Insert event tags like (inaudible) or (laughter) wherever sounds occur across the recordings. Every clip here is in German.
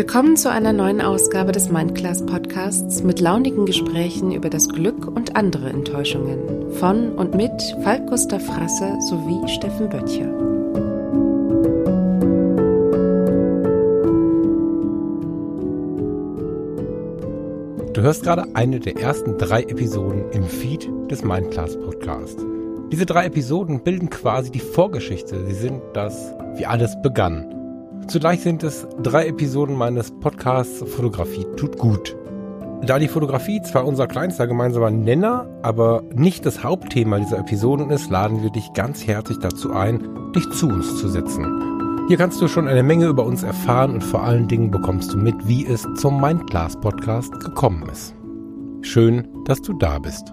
Willkommen zu einer neuen Ausgabe des Mindclass Podcasts mit launigen Gesprächen über das Glück und andere Enttäuschungen von und mit Falk Gustav Frasse sowie Steffen Böttcher. Du hörst gerade eine der ersten drei Episoden im Feed des Mindclass Podcasts. Diese drei Episoden bilden quasi die Vorgeschichte. Sie sind das, wie alles begann. Zugleich sind es drei Episoden meines Podcasts Fotografie tut gut. Da die Fotografie zwar unser kleinster gemeinsamer Nenner, aber nicht das Hauptthema dieser Episoden ist, laden wir dich ganz herzlich dazu ein, dich zu uns zu setzen. Hier kannst du schon eine Menge über uns erfahren und vor allen Dingen bekommst du mit, wie es zum Mindclass Podcast gekommen ist. Schön, dass du da bist.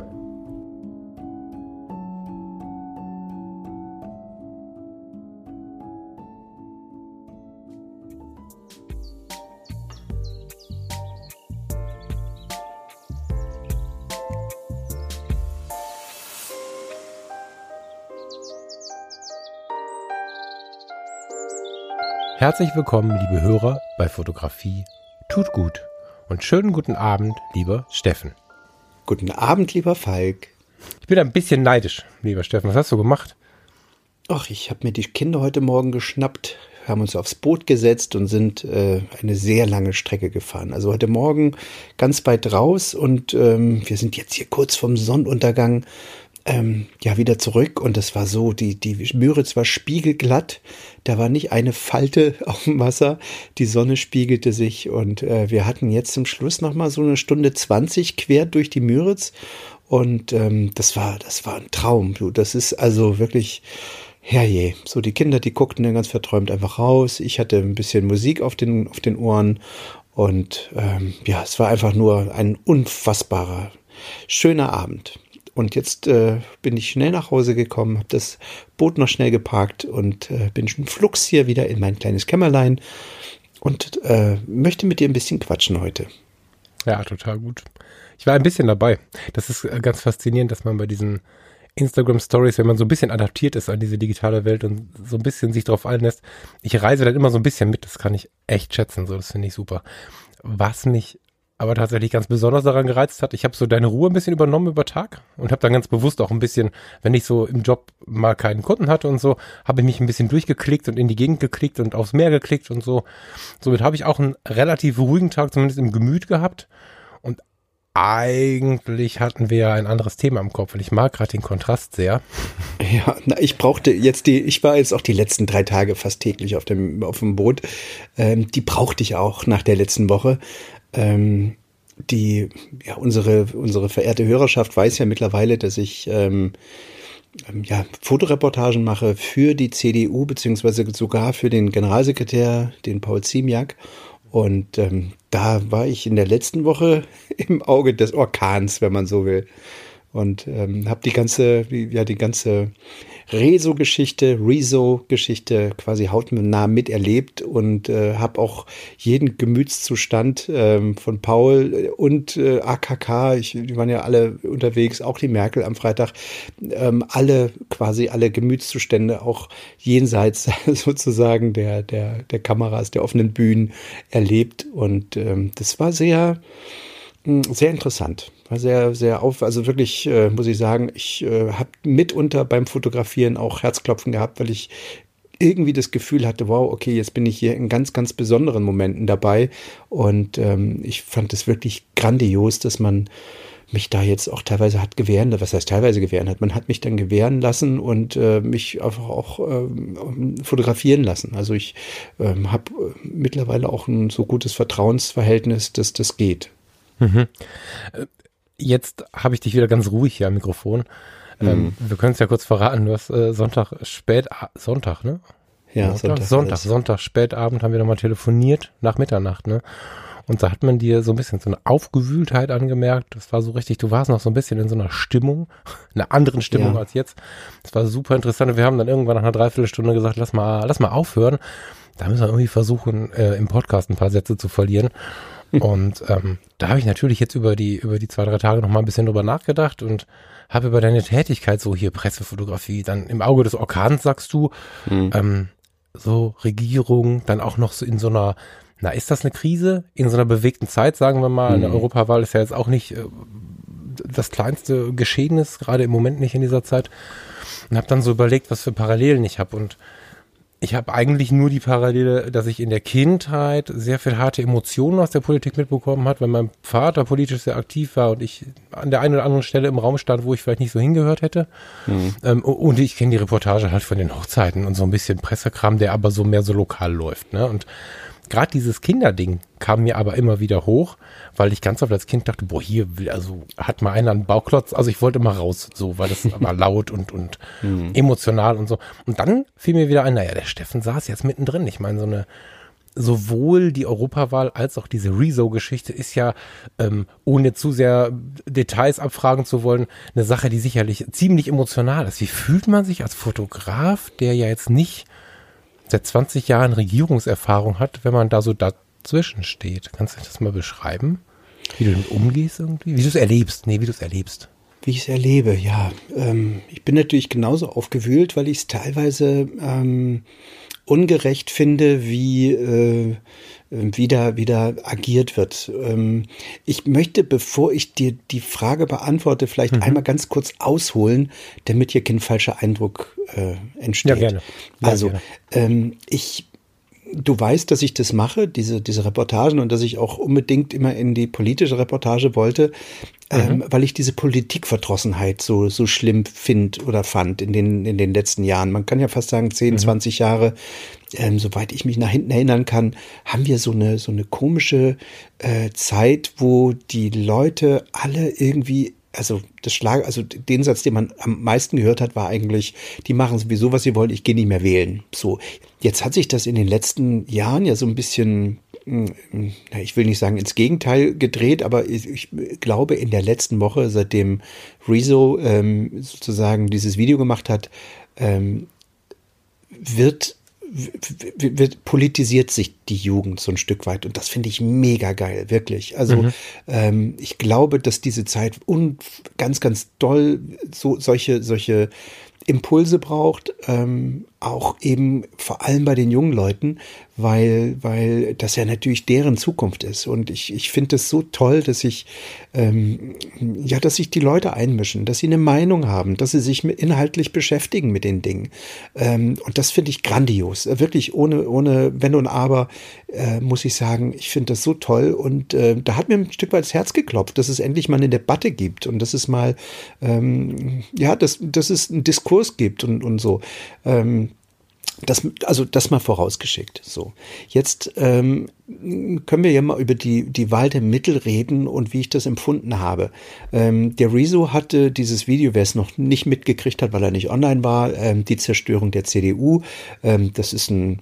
Herzlich willkommen, liebe Hörer, bei Fotografie tut gut. Und schönen guten Abend, lieber Steffen. Guten Abend, lieber Falk. Ich bin ein bisschen neidisch, lieber Steffen. Was hast du gemacht? Ach, ich habe mir die Kinder heute Morgen geschnappt, haben uns aufs Boot gesetzt und sind äh, eine sehr lange Strecke gefahren. Also heute Morgen ganz weit raus und ähm, wir sind jetzt hier kurz vom Sonnenuntergang ähm, ja wieder zurück und es war so, die, die Müritz war spiegelglatt, da war nicht eine Falte (laughs) auf dem Wasser, die Sonne spiegelte sich und äh, wir hatten jetzt zum Schluss nochmal so eine Stunde 20 quer durch die Müritz. Und ähm, das war, das war ein Traum, du, das ist also wirklich, herrje, so die Kinder, die guckten dann ganz verträumt einfach raus, ich hatte ein bisschen Musik auf den, auf den Ohren. Und ähm, ja, es war einfach nur ein unfassbarer, schöner Abend. Und jetzt äh, bin ich schnell nach Hause gekommen, habe das Boot noch schnell geparkt und äh, bin schon flugs hier wieder in mein kleines Kämmerlein und äh, möchte mit dir ein bisschen quatschen heute. Ja, total gut. Ich war ein bisschen dabei. Das ist äh, ganz faszinierend, dass man bei diesen Instagram Stories, wenn man so ein bisschen adaptiert ist an diese digitale Welt und so ein bisschen sich darauf einlässt, ich reise dann immer so ein bisschen mit. Das kann ich echt schätzen. So, das finde ich super. Was mich aber tatsächlich ganz besonders daran gereizt hat. Ich habe so deine Ruhe ein bisschen übernommen über Tag und habe dann ganz bewusst auch ein bisschen, wenn ich so im Job mal keinen Kunden hatte und so, habe ich mich ein bisschen durchgeklickt und in die Gegend geklickt und aufs Meer geklickt und so. Somit habe ich auch einen relativ ruhigen Tag zumindest im Gemüt gehabt und eigentlich hatten wir ja ein anderes Thema im Kopf und ich mag gerade den Kontrast sehr. (laughs) Ja, na, ich brauchte jetzt die, ich war jetzt auch die letzten drei Tage fast täglich auf dem, auf dem Boot. Ähm, die brauchte ich auch nach der letzten Woche. Ähm, die, ja, unsere, unsere verehrte Hörerschaft weiß ja mittlerweile, dass ich ähm, ähm, ja, Fotoreportagen mache für die CDU, beziehungsweise sogar für den Generalsekretär, den Paul Ziemiak. Und ähm, da war ich in der letzten Woche (laughs) im Auge des Orkans, wenn man so will. Und ähm, habe die ganze, ja, die ganze Rezo-Geschichte, Rezo-Geschichte quasi hautnah miterlebt und äh, habe auch jeden Gemütszustand ähm, von Paul und äh, AKK, ich, die waren ja alle unterwegs, auch die Merkel am Freitag, ähm, alle quasi alle Gemütszustände auch jenseits (laughs) sozusagen der, der, der Kameras, der offenen Bühnen erlebt und ähm, das war sehr, hm, sehr interessant. War sehr, sehr auf, also wirklich, äh, muss ich sagen, ich äh, habe mitunter beim Fotografieren auch Herzklopfen gehabt, weil ich irgendwie das Gefühl hatte, wow, okay, jetzt bin ich hier in ganz, ganz besonderen Momenten dabei. Und ähm, ich fand es wirklich grandios, dass man mich da jetzt auch teilweise hat gewähren, was heißt teilweise gewähren hat, man hat mich dann gewähren lassen und äh, mich einfach auch ähm, fotografieren lassen. Also ich ähm, habe äh, mittlerweile auch ein so gutes Vertrauensverhältnis, dass das geht. Mhm. Äh, jetzt habe ich dich wieder ganz ruhig hier am Mikrofon. Ähm, mhm. Ähm, wir können es ja kurz verraten. Du hast äh, Sonntag spät, Sonntag, ne? Ja, Sonntag, Sonntag, Sonntag, Sonntag spätabend haben wir nochmal telefoniert, nach Mitternacht, ne? Und da hat man dir so ein bisschen so eine Aufgewühltheit angemerkt. Das war so richtig, du warst noch so ein bisschen in so einer Stimmung, (laughs) einer anderen Stimmung ja. als jetzt. Das war super interessant. Und wir haben dann irgendwann nach einer Dreiviertelstunde gesagt, lass mal, lass mal aufhören. Da müssen wir irgendwie versuchen, äh, im Podcast ein paar Sätze zu verlieren. Und ähm, da habe ich natürlich jetzt über die, über die zwei, drei Tage noch mal ein bisschen drüber nachgedacht und habe über deine Tätigkeit, so hier Pressefotografie, dann im Auge des Orkans, sagst du, mhm. ähm, so Regierung, dann auch noch so in so einer na, ist das eine Krise in so einer bewegten Zeit, sagen wir mal? Mhm. Eine Europawahl ist ja jetzt auch nicht äh, das kleinste Geschehnis, gerade im Moment nicht in dieser Zeit. Und habe dann so überlegt, was für Parallelen ich habe. Und ich habe eigentlich nur die Parallele, dass ich in der Kindheit sehr viel harte Emotionen aus der Politik mitbekommen habe, weil mein Vater politisch sehr aktiv war und ich an der einen oder anderen Stelle im Raum stand, wo ich vielleicht nicht so hingehört hätte. Mhm. Ähm, und ich kenne die Reportage halt von den Hochzeiten und so ein bisschen Pressekram, der aber so mehr so lokal läuft. Ne? Und gerade dieses Kinderding kam mir aber immer wieder hoch, weil ich ganz oft als Kind dachte, boah, hier will, also hat mal einer einen Bauklotz, also ich wollte immer raus, so, weil das war (laughs) laut und, und mhm. emotional und so. Und dann fiel mir wieder ein, naja, der Steffen saß jetzt mittendrin. Ich meine, so eine, sowohl die Europawahl als auch diese Rezo-Geschichte ist ja, ähm, ohne zu sehr Details abfragen zu wollen, eine Sache, die sicherlich ziemlich emotional ist. Wie fühlt man sich als Fotograf, der ja jetzt nicht seit 20 Jahren Regierungserfahrung hat, wenn man da so dazwischen steht. Kannst du das mal beschreiben? Wie du damit umgehst irgendwie? Wie du es erlebst? Nee, wie du es erlebst. Wie ich es erlebe, ja. Ähm, ich bin natürlich genauso aufgewühlt, weil ich es teilweise ähm, ungerecht finde, wie äh, wieder, wieder agiert wird. Ähm, ich möchte, bevor ich dir die Frage beantworte, vielleicht mhm. einmal ganz kurz ausholen, damit hier kein falscher Eindruck äh, entsteht. Ja, gerne. Ja, also, gerne. Ähm, ich du weißt, dass ich das mache, diese, diese Reportagen und dass ich auch unbedingt immer in die politische Reportage wollte, mhm. ähm, weil ich diese Politikverdrossenheit so, so schlimm finde oder fand in den, in den letzten Jahren. Man kann ja fast sagen, 10, mhm. 20 Jahre, ähm, soweit ich mich nach hinten erinnern kann, haben wir so eine, so eine komische äh, Zeit, wo die Leute alle irgendwie also das Schlag, also den Satz, den man am meisten gehört hat, war eigentlich, die machen sowieso, was sie wollen, ich gehe nicht mehr wählen. So, jetzt hat sich das in den letzten Jahren ja so ein bisschen, hm, ich will nicht sagen ins Gegenteil gedreht, aber ich, ich glaube in der letzten Woche, seitdem Rezo ähm, sozusagen dieses Video gemacht hat, ähm, wird wird, politisiert sich die Jugend so ein Stück weit und das finde ich mega geil, wirklich. Also mhm. ähm, ich glaube, dass diese Zeit un ganz, ganz doll so solche solche Impulse braucht, ähm, auch eben vor allem bei den jungen Leuten, weil, weil das ja natürlich deren Zukunft ist. Und ich, ich finde es so toll, dass ich, ähm, ja, dass sich die Leute einmischen, dass sie eine Meinung haben, dass sie sich inhaltlich beschäftigen mit den Dingen. Ähm, und das finde ich grandios. Wirklich ohne, ohne Wenn und Aber, äh, muss ich sagen, ich finde das so toll. Und äh, da hat mir ein Stück weit das Herz geklopft, dass es endlich mal eine Debatte gibt und dass es mal, ähm, ja, dass, dass es einen Diskurs gibt und, und so. Ähm, das, also das mal vorausgeschickt. So, jetzt ähm, können wir ja mal über die, die Wahl der Mittel reden und wie ich das empfunden habe. Ähm, der Rezo hatte dieses Video, wer es noch nicht mitgekriegt hat, weil er nicht online war, ähm, die Zerstörung der CDU. Ähm, das ist ein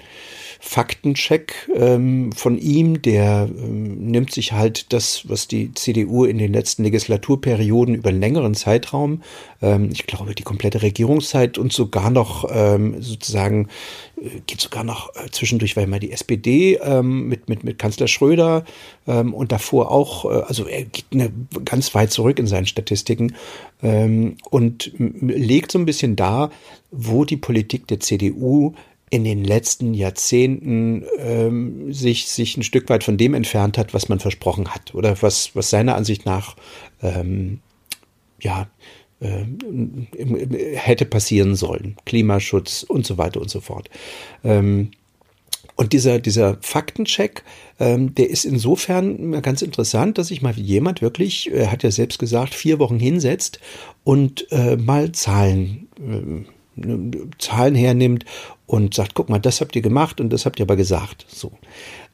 Faktencheck ähm, von ihm, der ähm, nimmt sich halt das, was die CDU in den letzten Legislaturperioden über einen längeren Zeitraum, ähm, ich glaube die komplette Regierungszeit und sogar noch ähm, sozusagen äh, geht sogar noch äh, zwischendurch, weil mal die SPD ähm, mit, mit, mit Kanzler Schröder ähm, und davor auch, äh, also er geht eine, ganz weit zurück in seinen Statistiken und legt so ein bisschen dar, wo die Politik der CDU in den letzten Jahrzehnten ähm, sich, sich ein Stück weit von dem entfernt hat, was man versprochen hat oder was, was seiner Ansicht nach ähm, ja, äh, hätte passieren sollen. Klimaschutz und so weiter und so fort. Ähm, und dieser, dieser Faktencheck, ähm, der ist insofern ganz interessant, dass sich mal jemand wirklich, er hat ja selbst gesagt, vier Wochen hinsetzt und äh, mal Zahlen äh, Zahlen hernimmt und sagt, guck mal, das habt ihr gemacht und das habt ihr aber gesagt. So.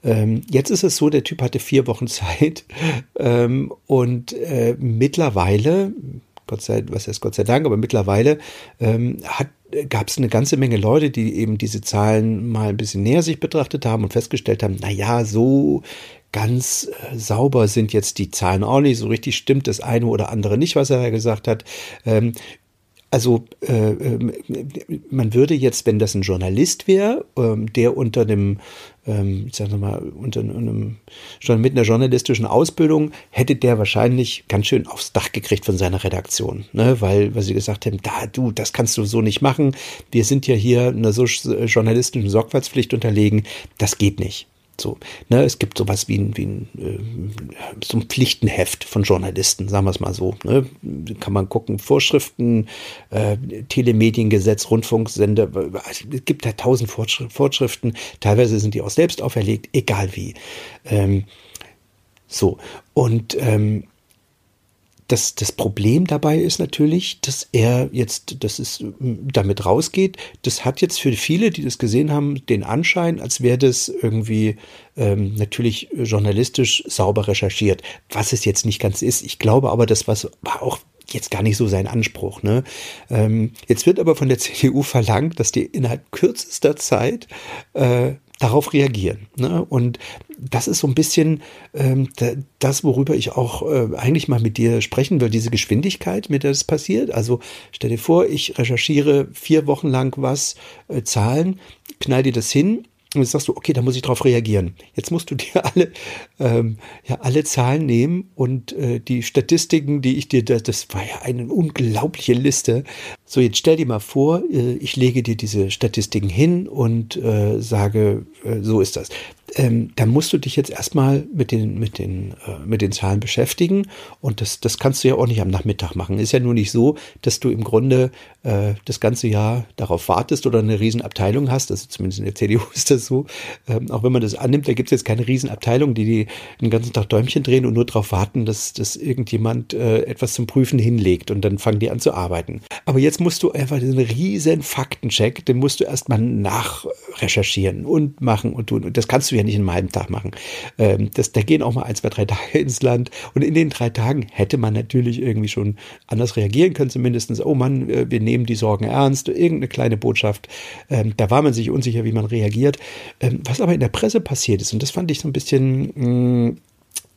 Ähm, jetzt ist es so, der Typ hatte vier Wochen (laughs) Zeit ähm, und äh, mittlerweile, Gott sei, was heißt Gott sei Dank, aber mittlerweile ähm, hat gab es eine ganze Menge Leute, die eben diese Zahlen mal ein bisschen näher sich betrachtet haben und festgestellt haben, na ja, so ganz äh, sauber sind jetzt die Zahlen auch nicht, so richtig stimmt das eine oder andere nicht, was er gesagt hat. Ähm, also äh, ähm, man würde jetzt, wenn das ein Journalist wäre, ähm, der unter einem, ähm, ich sag mal, unter einem schon mit einer journalistischen Ausbildung, hätte der wahrscheinlich ganz schön aufs Dach gekriegt von seiner Redaktion, ne? weil, weil sie gesagt haben, da du, das kannst du so nicht machen. Wir sind ja hier einer so journalistischen Sorgfaltspflicht unterlegen, das geht nicht. So, ne, es gibt sowas wie ein, wie ein, äh, so ein Pflichtenheft von Journalisten, sagen wir es mal so. Ne? Kann man gucken, Vorschriften, äh, Telemediengesetz, Rundfunksender, also, es gibt da tausend Vorschriften, teilweise sind die auch selbst auferlegt, egal wie. Ähm, so, und ähm, das, das Problem dabei ist natürlich, dass er jetzt, dass es damit rausgeht. Das hat jetzt für viele, die das gesehen haben, den Anschein, als wäre das irgendwie ähm, natürlich journalistisch sauber recherchiert, was es jetzt nicht ganz ist. Ich glaube aber, das war auch jetzt gar nicht so sein Anspruch. Ne? Ähm, jetzt wird aber von der (laughs) CDU verlangt, dass die innerhalb kürzester Zeit äh, darauf reagieren. Ne? Und das ist so ein bisschen ähm, das, worüber ich auch äh, eigentlich mal mit dir sprechen will, diese Geschwindigkeit, mit der das passiert. Also stell dir vor, ich recherchiere vier Wochen lang was, äh, Zahlen, knall dir das hin und jetzt sagst du, okay, da muss ich drauf reagieren. Jetzt musst du dir (laughs) alle, ähm, ja, alle Zahlen nehmen und äh, die Statistiken, die ich dir, das, das war ja eine unglaubliche Liste. So, jetzt stell dir mal vor, äh, ich lege dir diese Statistiken hin und äh, sage, äh, so ist das ähm, dann musst du dich jetzt erstmal mit den, mit den, äh, mit den Zahlen beschäftigen. Und das, das kannst du ja auch nicht am Nachmittag machen. Ist ja nur nicht so, dass du im Grunde äh, das ganze Jahr darauf wartest oder eine Riesenabteilung hast. Also zumindest in der (laughs) CDU ist das so. Ähm, auch wenn man das annimmt, da gibt es jetzt keine Riesenabteilung, die, die den ganzen Tag Däumchen drehen und nur darauf warten, dass, dass irgendjemand äh, etwas zum Prüfen hinlegt und dann fangen die an zu arbeiten. Aber jetzt musst du einfach diesen riesen Faktencheck, den musst du erstmal nachrecherchieren und machen und tun. Und das kannst du ja ja nicht in einem halben Tag machen. Ähm, das, da gehen auch mal ein, zwei, drei Tage ins Land. Und in den drei Tagen hätte man natürlich irgendwie schon anders reagieren können, zumindest, oh Mann, äh, wir nehmen die Sorgen ernst, irgendeine kleine Botschaft. Ähm, da war man sich unsicher, wie man reagiert. Ähm, was aber in der Presse passiert ist, und das fand ich so ein bisschen mh, mm,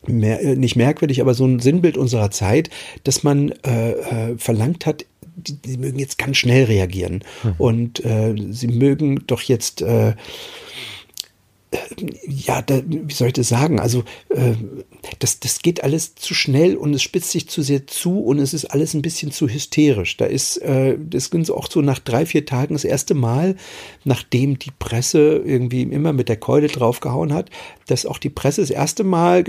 Mehr, äh, nicht merkwürdig, aber so ein Sinnbild unserer Zeit, dass man äh, äh, verlangt hat, die, die, mögen jetzt ganz schnell reagieren mhm. und äh, sie mögen doch jetzt äh, ja, da, wie soll ich das sagen? Also äh, das, das geht alles zu schnell und es spitzt sich zu sehr zu und es ist alles ein bisschen zu hysterisch. Da ist, äh, das ging auch so nach drei, vier Tagen das erste Mal, nachdem die Presse irgendwie immer mit der Keule draufgehauen hat, dass auch die Presse das erste Mal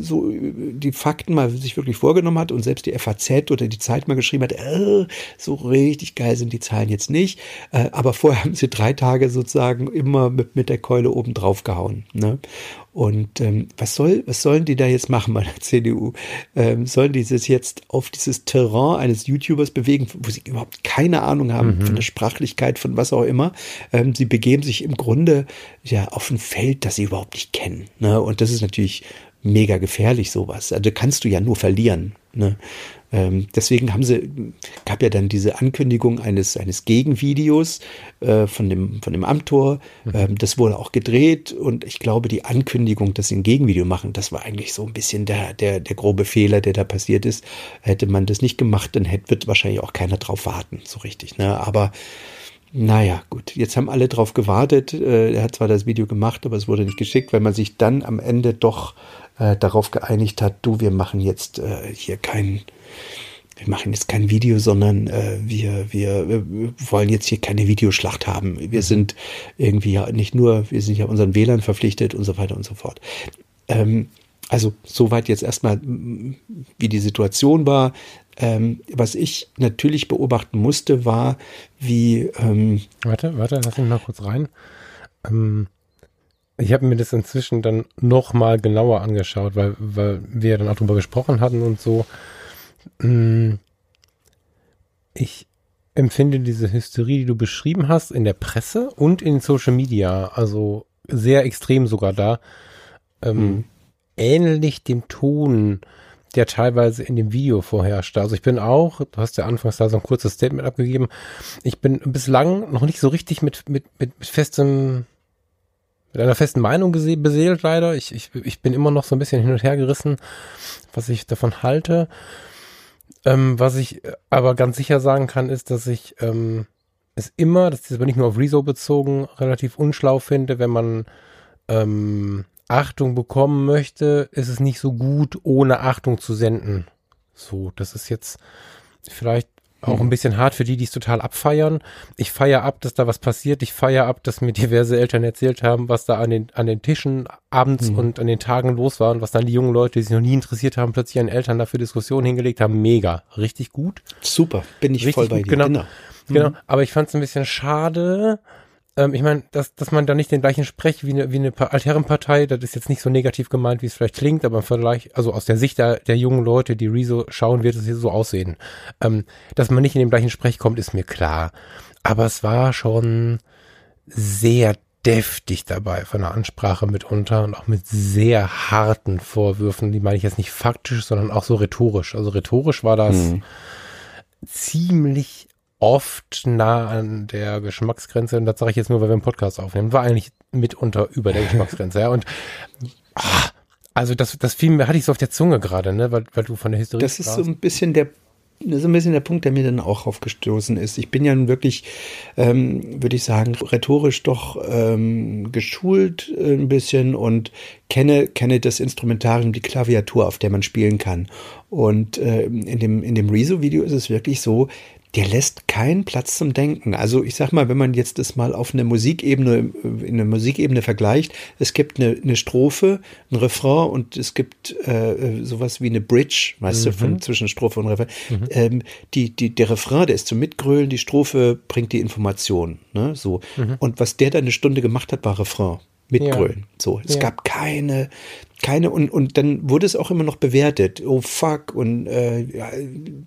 so die Fakten mal sich wirklich vorgenommen hat und selbst die FAZ oder die Zeit mal geschrieben hat, äh, so richtig geil sind die Zahlen jetzt nicht. Äh, aber vorher haben sie drei Tage sozusagen immer mit, mit der Keule oben drauf gehauen. Ne? Und ähm, was soll, was sollen die da jetzt machen bei der CDU? Ähm, sollen die sich jetzt auf dieses Terrain eines YouTubers bewegen, wo sie überhaupt keine Ahnung haben mhm. von der Sprachlichkeit, von was auch immer? Ähm, sie begeben sich im Grunde ja auf ein Feld, das sie überhaupt nicht kennen. Ne? Und das ist natürlich mega gefährlich, sowas. Also kannst du ja nur verlieren. Ne? Ähm, deswegen haben sie, gab ja dann diese Ankündigung eines, eines Gegenvideos äh, von, dem, von dem Amtor. Mhm. Ähm, das wurde auch gedreht und ich glaube, die Ankündigung, dass sie ein Gegenvideo machen, das war eigentlich so ein bisschen der, der, der grobe Fehler, der da passiert ist. Hätte man das nicht gemacht, dann hätte, wird wahrscheinlich auch keiner drauf warten, so richtig. Ne? Aber naja, gut, jetzt haben alle drauf gewartet. Äh, er hat zwar das Video gemacht, aber es wurde nicht geschickt, weil man sich dann am Ende doch äh, darauf geeinigt hat, du, wir machen jetzt äh, hier kein, wir machen jetzt kein Video, sondern äh, wir, wir, wir wollen jetzt hier keine Videoschlacht haben. Wir mhm. sind irgendwie ja nicht nur, wir sind ja unseren Wählern verpflichtet und so weiter und so fort. Ähm, also soweit jetzt erstmal, wie die Situation war. Ähm, was ich natürlich beobachten musste, war, wie. Ähm, warte, warte, lass mich mal kurz rein. Ähm, ich habe mir das inzwischen dann noch mal genauer angeschaut, weil, weil wir ja dann auch drüber gesprochen hatten und so. Mm, ich empfinde diese Hysterie, die du beschrieben hast, in der Presse und in Social Media, also sehr extrem sogar da, ähm, mhm. ähnlich dem Ton, der teilweise in dem Video vorherrschte. Also ich bin auch, du hast ja anfangs da so ein kurzes Statement abgegeben, ich bin bislang noch nicht so richtig mit, mit, mit, mit festem mit einer festen Meinung beseelt leider. Ich, ich, ich bin immer noch so ein bisschen hin und her gerissen, was ich davon halte. Ähm, was ich aber ganz sicher sagen kann, ist, dass ich ähm, es immer, das ist aber nicht nur auf Rezo bezogen, relativ unschlau finde, wenn man ähm, Achtung bekommen möchte, ist es nicht so gut, ohne Achtung zu senden. So, das ist jetzt vielleicht auch ein bisschen hart für die, die es total abfeiern. Ich feiere ab, dass da was passiert. Ich feiere ab, dass mir diverse Eltern erzählt haben, was da an den, an den Tischen abends mhm. und an den Tagen los war und was dann die jungen Leute, die sich noch nie interessiert haben, plötzlich ihren Eltern dafür Diskussionen hingelegt haben. Mega. Richtig gut. Super. Bin ich Richtig voll bei dir. Genau. Genau. genau. Mhm. Aber ich fand es ein bisschen schade, ähm, ich meine, dass, dass man da nicht den gleichen Sprech wie eine, wie eine Altherrenpartei, das ist jetzt nicht so negativ gemeint, wie es vielleicht klingt, aber vielleicht, also aus der Sicht der, der jungen Leute, die Rezo schauen, wird es hier so aussehen. Ähm, dass man nicht in den gleichen Sprech kommt, ist mir klar. Aber es war schon sehr deftig dabei von der Ansprache mitunter und auch mit sehr harten Vorwürfen. Die meine ich jetzt nicht faktisch, sondern auch so rhetorisch. Also rhetorisch war das mhm. ziemlich oft nah an der Geschmacksgrenze. Und das sage ich jetzt nur, weil wir einen Podcast aufnehmen. War eigentlich mitunter über der Geschmacksgrenze. Ja. Und ah, also das, das fiel mir, hatte ich so auf der Zunge gerade, ne, weil, weil du von der Historie Das ist sprachst. so ein bisschen der das ist ein bisschen der Punkt, der mir dann auch aufgestoßen ist. Ich bin ja nun wirklich, ähm, würde ich sagen, rhetorisch doch ähm, geschult äh, ein bisschen und kenne, kenne das Instrumentarium, die Klaviatur, auf der man spielen kann. Und äh, in dem, in dem Rezo-Video ist es wirklich so, der lässt keinen Platz zum Denken. Also ich sag mal, wenn man jetzt das mal auf eine Musikebene, in eine Musikebene vergleicht, es gibt eine, eine Strophe, ein Refrain und es gibt äh, sowas wie eine Bridge, weißt mhm. du, von mhm. zwischen Strophe und Refrain. Mhm. Ähm, die, die, der Refrain, der ist zum Mitgrölen, die Strophe bringt die Information. Ne? So. Mhm. Und was der da eine Stunde gemacht hat, war Refrain mitgrölen. Ja. So, es ja. gab keine, keine und und dann wurde es auch immer noch bewertet. Oh fuck und äh, ja,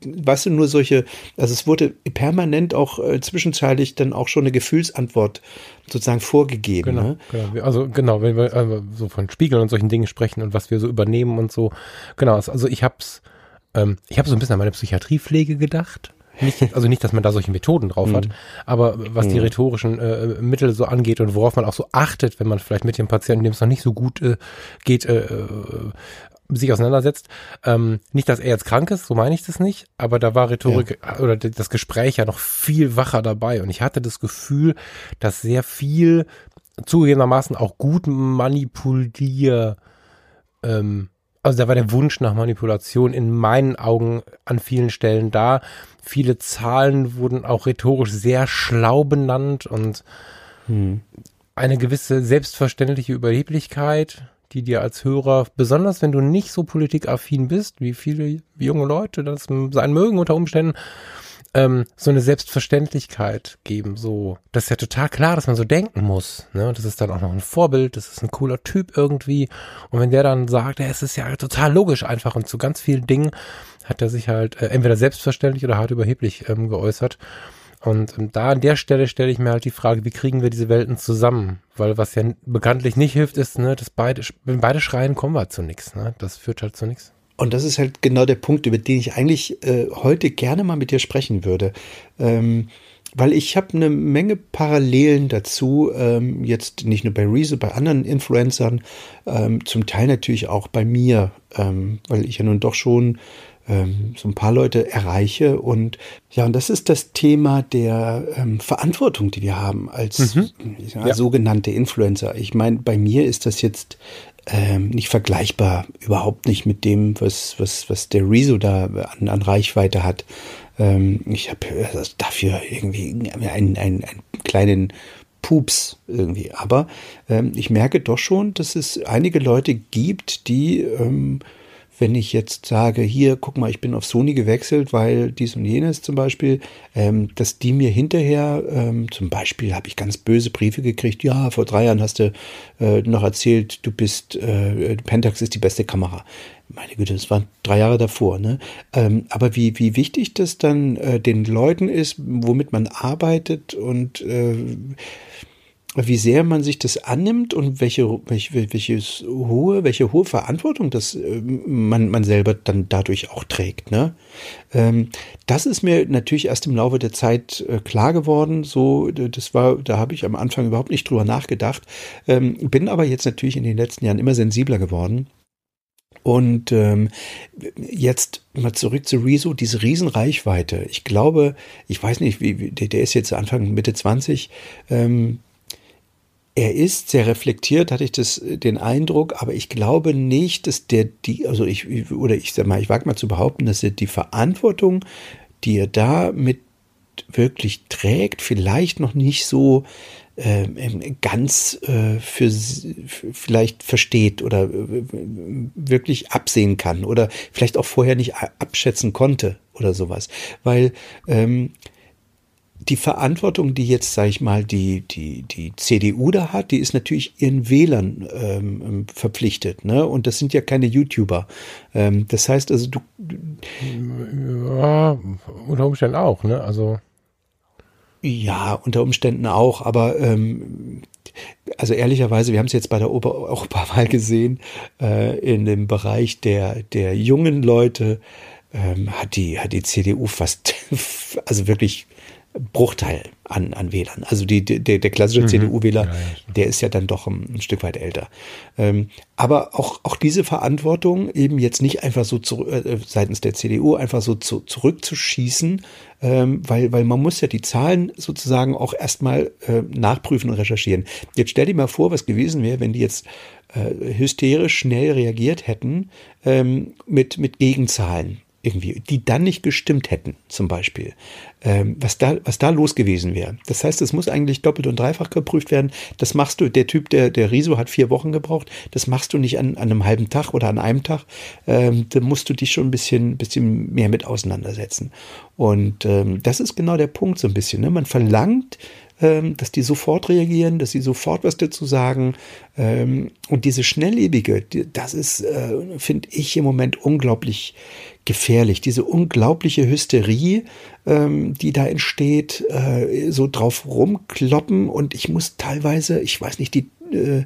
weißt du nur solche, also es wurde permanent auch äh, zwischenzeitlich dann auch schon eine Gefühlsantwort sozusagen vorgegeben. Genau, ne? genau. also genau, wenn wir äh, so von Spiegeln und solchen Dingen sprechen und was wir so übernehmen und so, genau. Also ich hab's, ähm, ich habe so ein bisschen an meine Psychiatriepflege gedacht nicht, (laughs) also nicht, dass man da solche Methoden drauf hat, mhm. aber was die mhm. rhetorischen äh, Mittel so angeht und worauf man auch so achtet, wenn man vielleicht mit dem Patienten, dem es noch nicht so gut äh, geht, äh, äh, sich auseinandersetzt. Ähm, nicht, dass er jetzt krank ist, so meine ich das nicht, aber da war Rhetorik ja. oder das Gespräch ja noch viel wacher dabei und ich hatte das Gefühl, dass sehr viel zugegebenermaßen auch gut manipulier ähm, also da war der Wunsch nach Manipulation in meinen Augen an vielen Stellen da. Viele Zahlen wurden auch rhetorisch sehr schlau benannt und hm. eine gewisse selbstverständliche Überheblichkeit, die dir als Hörer, besonders wenn du nicht so politikaffin bist, wie viele junge Leute das sein mögen unter Umständen, ähm, so eine Selbstverständlichkeit geben. So, das ist ja total klar, dass man so denken muss. Ne? Das ist dann auch noch ein Vorbild, das ist ein cooler Typ irgendwie. Und wenn der dann sagt, ja, es ist ja total logisch einfach und zu ganz vielen Dingen hat er sich halt äh, entweder selbstverständlich oder hart überheblich ähm, geäußert. Und ähm, da an der Stelle stelle ich mir halt die Frage, wie kriegen wir diese Welten zusammen? Weil was ja bekanntlich nicht hilft, ist, ne, dass beide, wenn beide schreien, kommen wir zu nichts. Ne? Das führt halt zu nichts. Und das ist halt genau der Punkt, über den ich eigentlich äh, heute gerne mal mit dir sprechen würde. Ähm, weil ich habe eine Menge Parallelen dazu, ähm, jetzt nicht nur bei Rezo, bei anderen Influencern, ähm, zum Teil natürlich auch bei mir, ähm, weil ich ja nun doch schon ähm, so ein paar Leute erreiche. Und ja, und das ist das Thema der ähm, Verantwortung, die wir haben als mhm. ja, sogenannte Influencer. Ich meine, bei mir ist das jetzt ähm, nicht vergleichbar, überhaupt nicht mit dem, was, was, was der Rezo da an, an Reichweite hat. Ähm, ich habe also dafür irgendwie einen, einen, einen kleinen Pups irgendwie. Aber ähm, ich merke doch schon, dass es einige Leute gibt, die ähm, wenn ich jetzt sage, hier, guck mal, ich bin auf Sony gewechselt, weil dies und jenes zum Beispiel, ähm, dass die mir hinterher, ähm, zum Beispiel habe ich ganz böse Briefe gekriegt, ja, vor drei Jahren hast du äh, noch erzählt, du bist, äh, Pentax ist die beste Kamera. Meine Güte, das waren drei Jahre davor, ne? Ähm, aber wie, wie wichtig das dann äh, den Leuten ist, womit man arbeitet und äh, wie sehr man sich das annimmt und welche, welche, welches hohe, welche hohe Verantwortung das äh, man, man selber dann dadurch auch trägt. Ne? Ähm, das ist mir natürlich erst im Laufe der Zeit äh, klar geworden. So, das war, da habe ich am Anfang überhaupt nicht drüber nachgedacht. Ähm, bin aber jetzt natürlich in den letzten Jahren immer sensibler geworden. Und ähm, jetzt mal zurück zu Rezo, diese Riesenreichweite. Ich glaube, ich weiß nicht, wie, der, der ist jetzt Anfang Mitte 20. Ähm, er ist sehr reflektiert, hatte ich das, den Eindruck, aber ich glaube nicht, dass der die, also ich, oder ich sag mal, ich wage mal zu behaupten, dass er die Verantwortung, die er da mit wirklich trägt, vielleicht noch nicht so äh, ganz äh, für vielleicht versteht oder äh, wirklich absehen kann oder vielleicht auch vorher nicht abschätzen konnte oder sowas. Weil ähm, die Verantwortung, die jetzt, sage ich mal, die, die, die CDU da hat, die ist natürlich ihren Wählern ähm, verpflichtet. Ne? Und das sind ja keine YouTuber. Ähm, das heißt also, du. Ja, unter Umständen auch, ne? Also. Ja, unter Umständen auch, aber ähm, also ehrlicherweise, wir haben es jetzt bei der Ober Europawahl gesehen, äh, in dem Bereich der, der jungen Leute ähm, hat, die, hat die CDU fast, (laughs) also wirklich Bruchteil an, an Wählern. Also die, die, der, der klassische mhm. CDU-Wähler, ja, ja, der ist ja dann doch ein, ein Stück weit älter. Ähm, aber auch, auch diese Verantwortung eben jetzt nicht einfach so zu, äh, seitens der CDU einfach so zu, zurückzuschießen, ähm, weil, weil man muss ja die Zahlen sozusagen auch erstmal äh, nachprüfen und recherchieren. Jetzt stell dir mal vor, was gewesen wäre, wenn die jetzt äh, hysterisch schnell reagiert hätten ähm, mit, mit Gegenzahlen irgendwie, die dann nicht gestimmt hätten, zum Beispiel, ähm, was, da, was da los gewesen wäre. Das heißt, es muss eigentlich doppelt und dreifach geprüft werden. Das machst du, der Typ, der, der Riso hat vier Wochen gebraucht, das machst du nicht an, an einem halben Tag oder an einem Tag. Ähm, da musst du dich schon ein bisschen, bisschen mehr mit auseinandersetzen. Und ähm, das ist genau der Punkt so ein bisschen. Ne? Man verlangt, ähm, dass die sofort reagieren, dass sie sofort was dazu sagen. Ähm, und diese schnelllebige, das ist, äh, finde ich im Moment unglaublich gefährlich. Diese unglaubliche Hysterie, ähm, die da entsteht, äh, so drauf rumkloppen und ich muss teilweise, ich weiß nicht, die äh,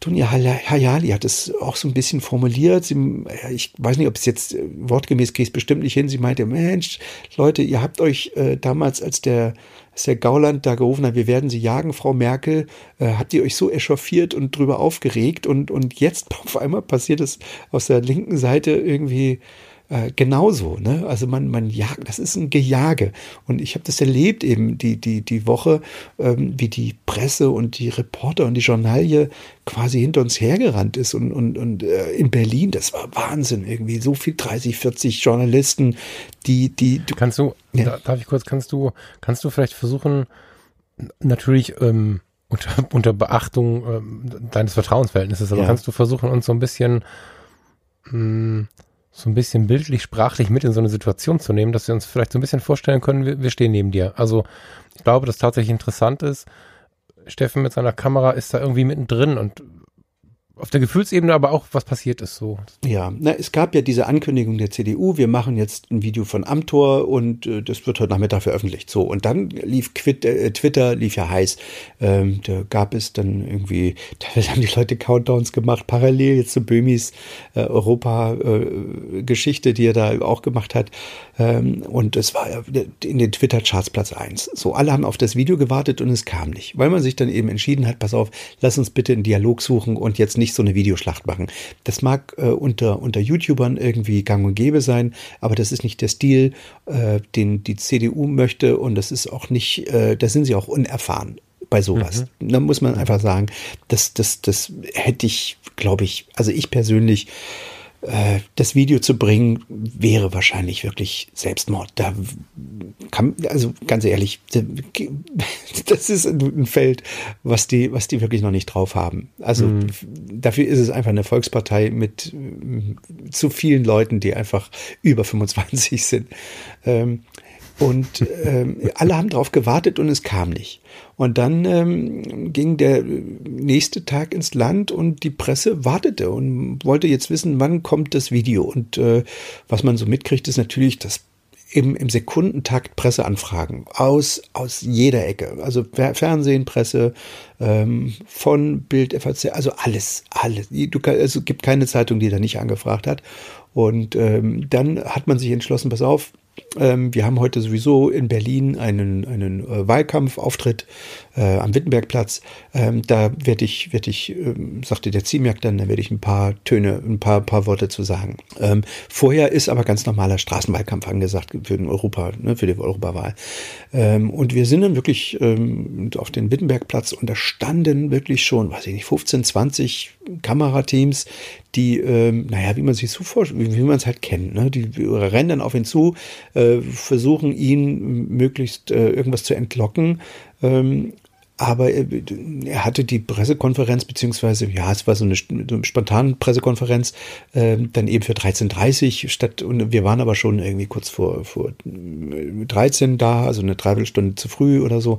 Tunja Hayali hat es auch so ein bisschen formuliert. Sie, ich weiß nicht, ob es jetzt äh, wortgemäß kriegt, bestimmt nicht hin. Sie meinte, Mensch, Leute, ihr habt euch äh, damals, als der, als der Gauland da gerufen hat, wir werden sie jagen, Frau Merkel, äh, habt ihr euch so echauffiert und drüber aufgeregt und, und jetzt (laughs) auf einmal passiert es aus der linken Seite irgendwie äh, genauso. Ne? Also man, man jagt, das ist ein Gejage. Und ich habe das erlebt eben die, die, die Woche, ähm, wie die Presse und die Reporter und die Journalie quasi hinter uns hergerannt ist und, und, und äh, in Berlin, das war Wahnsinn irgendwie. So viel 30, 40 Journalisten, die, die. Du, kannst du, ja. darf ich kurz, kannst du, kannst du vielleicht versuchen, natürlich, ähm, unter, unter Beachtung ähm, deines Vertrauensverhältnisses, aber ja. kannst du versuchen, uns so ein bisschen mh, hm, so ein bisschen bildlich, sprachlich mit in so eine Situation zu nehmen, dass wir uns vielleicht so ein bisschen vorstellen können, wir, wir stehen neben dir. Also ich glaube, dass tatsächlich interessant ist. Steffen mit seiner Kamera ist da irgendwie mittendrin und auf der Gefühlsebene aber auch, was passiert ist so. Ja, na, es gab ja diese Ankündigung der CDU, wir machen jetzt ein Video von Amtor und äh, das wird heute Nachmittag veröffentlicht. So, und dann lief Quit, äh, Twitter, lief ja heiß. Ähm, da gab es dann irgendwie, (laughs) da haben die Leute Countdowns gemacht, parallel jetzt zu Böhmis äh, Europa-Geschichte, äh, die er da auch gemacht hat. Ähm, und es war in den Twitter-Charts Platz eins. So, alle haben auf das Video gewartet und es kam nicht, weil man sich dann eben entschieden hat, pass auf, lass uns bitte einen Dialog suchen und jetzt nicht so eine Videoschlacht machen. Das mag äh, unter, unter YouTubern irgendwie gang und gäbe sein, aber das ist nicht der Stil, äh, den die CDU möchte und das ist auch nicht, äh, da sind sie auch unerfahren bei sowas. Mhm. Da muss man einfach sagen, das, das, das hätte ich, glaube ich, also ich persönlich das Video zu bringen, wäre wahrscheinlich wirklich Selbstmord. Da kann, also ganz ehrlich, (laughs) das ist ein Feld, was die, was die wirklich noch nicht drauf haben. Also mhm. dafür ist es einfach eine Volkspartei mit äh, zu vielen Leuten, die einfach über 25 (laughs) sind. Ähm, und ähm, alle haben darauf gewartet und es kam nicht. Und dann ähm, ging der nächste Tag ins Land und die Presse wartete und wollte jetzt wissen, wann kommt das Video. Und äh, was man so mitkriegt, ist natürlich, dass im, im Sekundentakt Presseanfragen aus, aus jeder Ecke. Also Fernsehen, Presse, ähm, von Bild, FAZ, also alles, alles. Du, also gibt keine Zeitung, die da nicht angefragt hat. Und ähm, dann hat man sich entschlossen, pass auf, ähm, wir haben heute sowieso in Berlin einen, einen äh, Wahlkampfauftritt äh, am Wittenbergplatz. Ähm, da werde ich, werde ich, ähm, sagte der Ziemiak dann, da werde ich ein paar Töne, ein paar, paar Worte zu sagen. Ähm, vorher ist aber ganz normaler Straßenwahlkampf angesagt für den Europa, ne, für die Europawahl. Ähm, und wir sind dann wirklich ähm, auf den Wittenbergplatz und da standen wirklich schon, weiß ich nicht, 15, 20 Kamerateams, die, ähm, naja, wie man sich so vorstellt, wie, man es halt kennt, ne? Die rennen dann auf ihn zu, äh, versuchen ihn möglichst äh, irgendwas zu entlocken. Ähm, aber er hatte die Pressekonferenz, beziehungsweise, ja, es war so eine, eine spontane Pressekonferenz, äh, dann eben für 13.30 statt, und wir waren aber schon irgendwie kurz vor, vor 13 da, also eine Dreiviertelstunde zu früh oder so.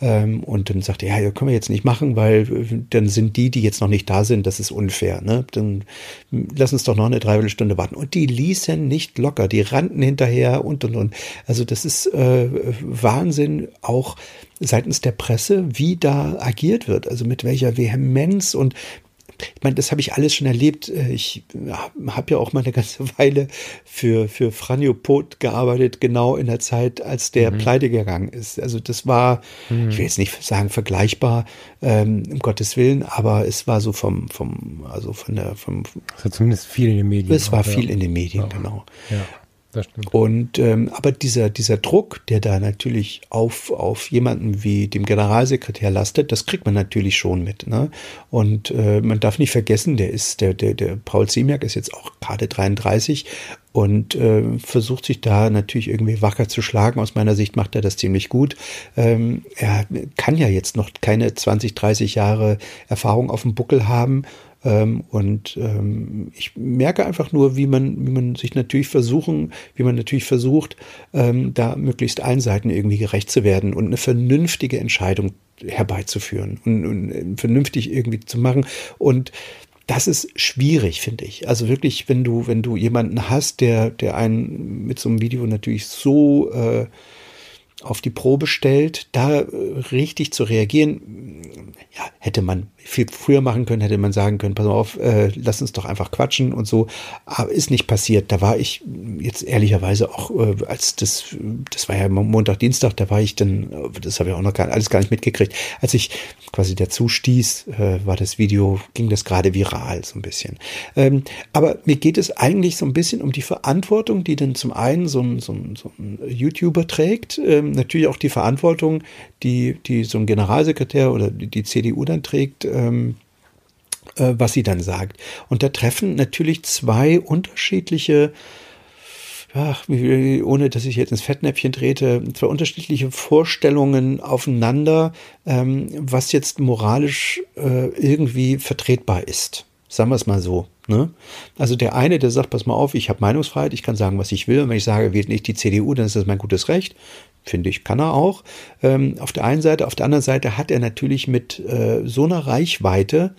Ähm, und dann sagte er, ja, können wir jetzt nicht machen, weil dann sind die, die jetzt noch nicht da sind, das ist unfair, ne? Dann lass uns doch noch eine Dreiviertelstunde warten. Und die ließen nicht locker, die rannten hinterher und, und, und. Also das ist äh, Wahnsinn, auch seitens der Presse, wie da agiert wird, also mit welcher Vehemenz und ich meine, das habe ich alles schon erlebt. Äh, ich habe ja auch mal eine ganze (laughs) Weile für, für Franjo Pot gearbeitet, genau in der Zeit, als der mhm. pleite gegangen ist. Also das war, mhm. ich will jetzt nicht sagen vergleichbar, ähm, um Gottes Willen, aber es war so vom, vom, also von der, vom. War zumindest viel in den Medien. Es war auch, viel ja. in den Medien, ja. genau. Ja. Das stimmt. Und ähm, aber dieser dieser Druck, der da natürlich auf auf jemanden wie dem Generalsekretär lastet, das kriegt man natürlich schon mit. Ne? Und äh, man darf nicht vergessen, der ist der der der Paul Ziemiak ist jetzt auch gerade 33 und äh, versucht sich da natürlich irgendwie wacker zu schlagen. Aus meiner Sicht macht er das ziemlich gut. Ähm, er kann ja jetzt noch keine 20, 30 Jahre Erfahrung auf dem Buckel haben ähm, und ähm, ich merke einfach nur, wie man, wie man sich natürlich versuchen, wie man natürlich versucht, ähm, da möglichst allen Seiten irgendwie gerecht zu werden und eine vernünftige Entscheidung herbeizuführen und, und vernünftig irgendwie zu machen. Und das ist schwierig, finde ich. Also wirklich, wenn du, wenn du jemanden hast, der, der einen mit so einem Video natürlich so äh, auf die Probe stellt, da äh, richtig zu reagieren, ja, hätte man viel früher machen können, hätte man sagen können, pass mal auf, äh, lass uns doch einfach quatschen und so. Aber ist nicht passiert. Da war ich jetzt ehrlicherweise auch, äh, als das, das war ja Montag, Dienstag, da war ich dann, das habe ich auch noch gar, alles gar nicht mitgekriegt. Als ich quasi dazu stieß, äh, war das Video, ging das gerade viral so ein bisschen. Ähm, aber mir geht es eigentlich so ein bisschen um die Verantwortung, die dann zum einen so ein, so ein, so ein YouTuber trägt, ähm, natürlich auch die Verantwortung, die, die so ein Generalsekretär oder die, CDU dann trägt, ähm, äh, was sie dann sagt. Und da treffen natürlich zwei unterschiedliche ach, ohne dass ich jetzt ins Fettnäpfchen trete, zwei unterschiedliche Vorstellungen aufeinander, ähm, was jetzt moralisch äh, irgendwie vertretbar ist. Sagen wir es mal so. Ne? Also der eine, der sagt, pass mal auf, ich habe Meinungsfreiheit, ich kann sagen, was ich will. Und wenn ich sage, wählt nicht die CDU, dann ist das mein gutes Recht finde ich, kann er auch. Ähm, auf der einen Seite, auf der anderen Seite hat er natürlich mit äh, so einer Reichweite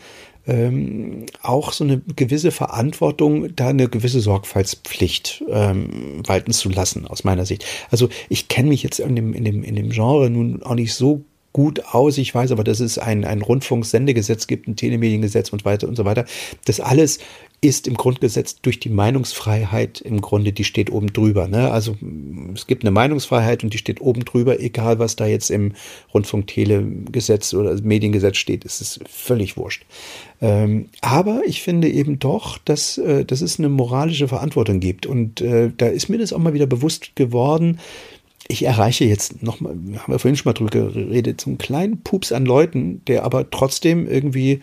ähm, auch so eine gewisse Verantwortung, da eine gewisse Sorgfaltspflicht ähm, walten zu lassen, aus meiner Sicht. Also ich kenne mich jetzt in dem, in, dem, in dem Genre nun auch nicht so gut aus. Ich weiß aber, dass es ein, ein Rundfunksendegesetz gibt, ein Telemediengesetz und weiter und so weiter. Das alles ist im Grundgesetz durch die Meinungsfreiheit im Grunde, die steht oben drüber. Ne? Also es gibt eine Meinungsfreiheit und die steht oben drüber, egal was da jetzt im Rundfunktelegesetz oder Mediengesetz steht, ist es völlig wurscht. Ähm, aber ich finde eben doch, dass, äh, dass es eine moralische Verantwortung gibt. Und äh, da ist mir das auch mal wieder bewusst geworden, ich erreiche jetzt nochmal, haben wir vorhin schon mal drüber geredet, so einen kleinen Pups an Leuten, der aber trotzdem irgendwie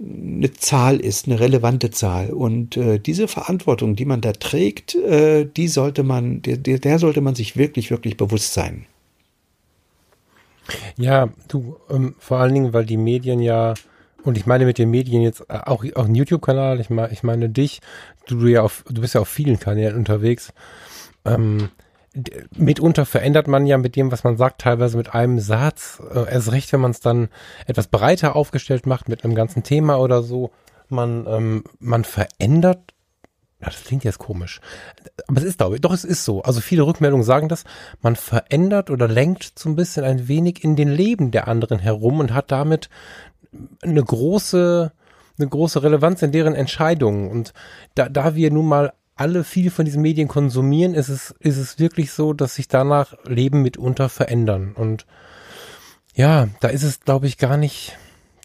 eine Zahl ist, eine relevante Zahl. Und äh, diese Verantwortung, die man da trägt, äh, die sollte man, der, der sollte man sich wirklich, wirklich bewusst sein. Ja, du, ähm, vor allen Dingen, weil die Medien ja, und ich meine mit den Medien jetzt äh, auch, auch ein YouTube-Kanal, ich meine, ich meine dich, du, du ja auf, du bist ja auf vielen Kanälen unterwegs. Ähm, mitunter verändert man ja mit dem, was man sagt, teilweise mit einem Satz. Äh, erst recht, wenn man es dann etwas breiter aufgestellt macht mit einem ganzen Thema oder so. Man, ähm, man verändert. Das klingt jetzt komisch. Aber es ist, glaube ich, doch, es ist so. Also viele Rückmeldungen sagen das. Man verändert oder lenkt so ein bisschen ein wenig in den Leben der anderen herum und hat damit eine große, eine große Relevanz in deren Entscheidungen. Und da, da wir nun mal alle viel von diesen Medien konsumieren, ist es, ist es wirklich so, dass sich danach Leben mitunter verändern. Und ja, da ist es, glaube ich, gar nicht,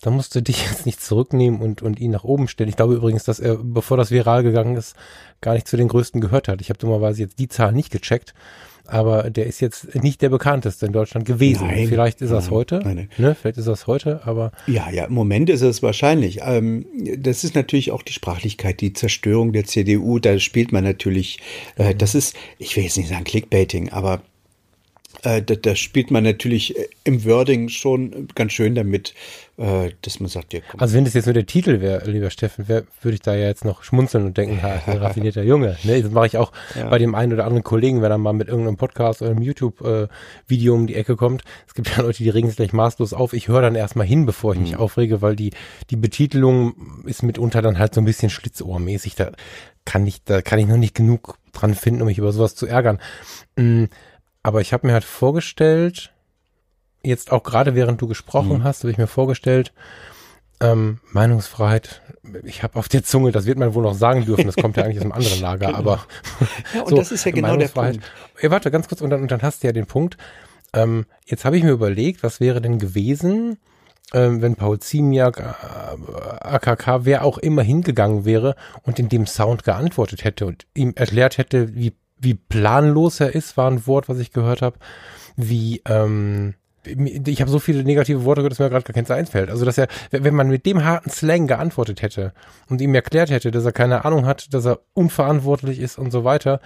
da musst du dich (laughs) jetzt nicht zurücknehmen und, und ihn nach oben stellen. Ich glaube übrigens, dass er, bevor das viral gegangen ist, gar nicht zu den größten gehört hat. Ich habe dummerweise jetzt die Zahl nicht gecheckt. Aber der ist jetzt nicht der bekannteste in Deutschland gewesen. Nein, Vielleicht ist nein, heute. nein, nein. Ne? Vielleicht ist es heute, aber Ja, ja, im Moment ist es wahrscheinlich. Ähm, das ist natürlich auch die Sprachlichkeit, die Zerstörung der CDU. Da spielt man natürlich, äh, das ist, ich will jetzt nicht sagen Clickbaiting, aber äh, da, da spielt man natürlich äh, im Wording schon ganz schön damit, äh, dass man sagt, ja, komm. Also wenn das jetzt nur der Titel wäre, lieber Steffen, wär, würde ich da ja jetzt noch schmunzeln und denken, ha, ein raffinierter Junge. Ne? Das mache ich auch Ja. bei dem einen oder anderen Kollegen, wenn er mal mit irgendeinem Podcast oder einem YouTube-Video um die Ecke kommt. Es gibt ja Leute, die regen sich gleich maßlos auf. Ich höre dann erstmal hin, bevor ich mich aufrege, weil die, die Betitelung ist mitunter dann halt so ein bisschen schlitzohrmäßig. Da kann ich, da kann ich noch nicht genug dran finden, um mich über sowas zu ärgern. Mm, Aber ich habe mir halt vorgestellt, jetzt auch gerade während du gesprochen hast, habe ich mir vorgestellt, ähm, Meinungsfreiheit, ich habe auf der Zunge, das wird man wohl noch sagen dürfen, das kommt ja eigentlich aus einem anderen (laughs) Lager, aber (laughs) ja, und so, das ist ja genau der. Punkt. Ja, warte, ganz kurz, und dann, und dann hast du ja den Punkt. Ähm, jetzt habe ich mir überlegt, was wäre denn gewesen, ähm, wenn Paul Ziemiak, äh, AKK, wer auch immer hingegangen wäre und in dem Sound geantwortet hätte und ihm erklärt hätte, wie, wie planlos er ist, war ein Wort, was ich gehört habe, wie, ähm, ich habe so viele negative Worte gehört, dass mir gerade gar keins einfällt. Also, dass er, wenn man mit dem harten Slang geantwortet hätte und ihm erklärt hätte, dass er keine Ahnung hat, dass er unverantwortlich ist und so weiter,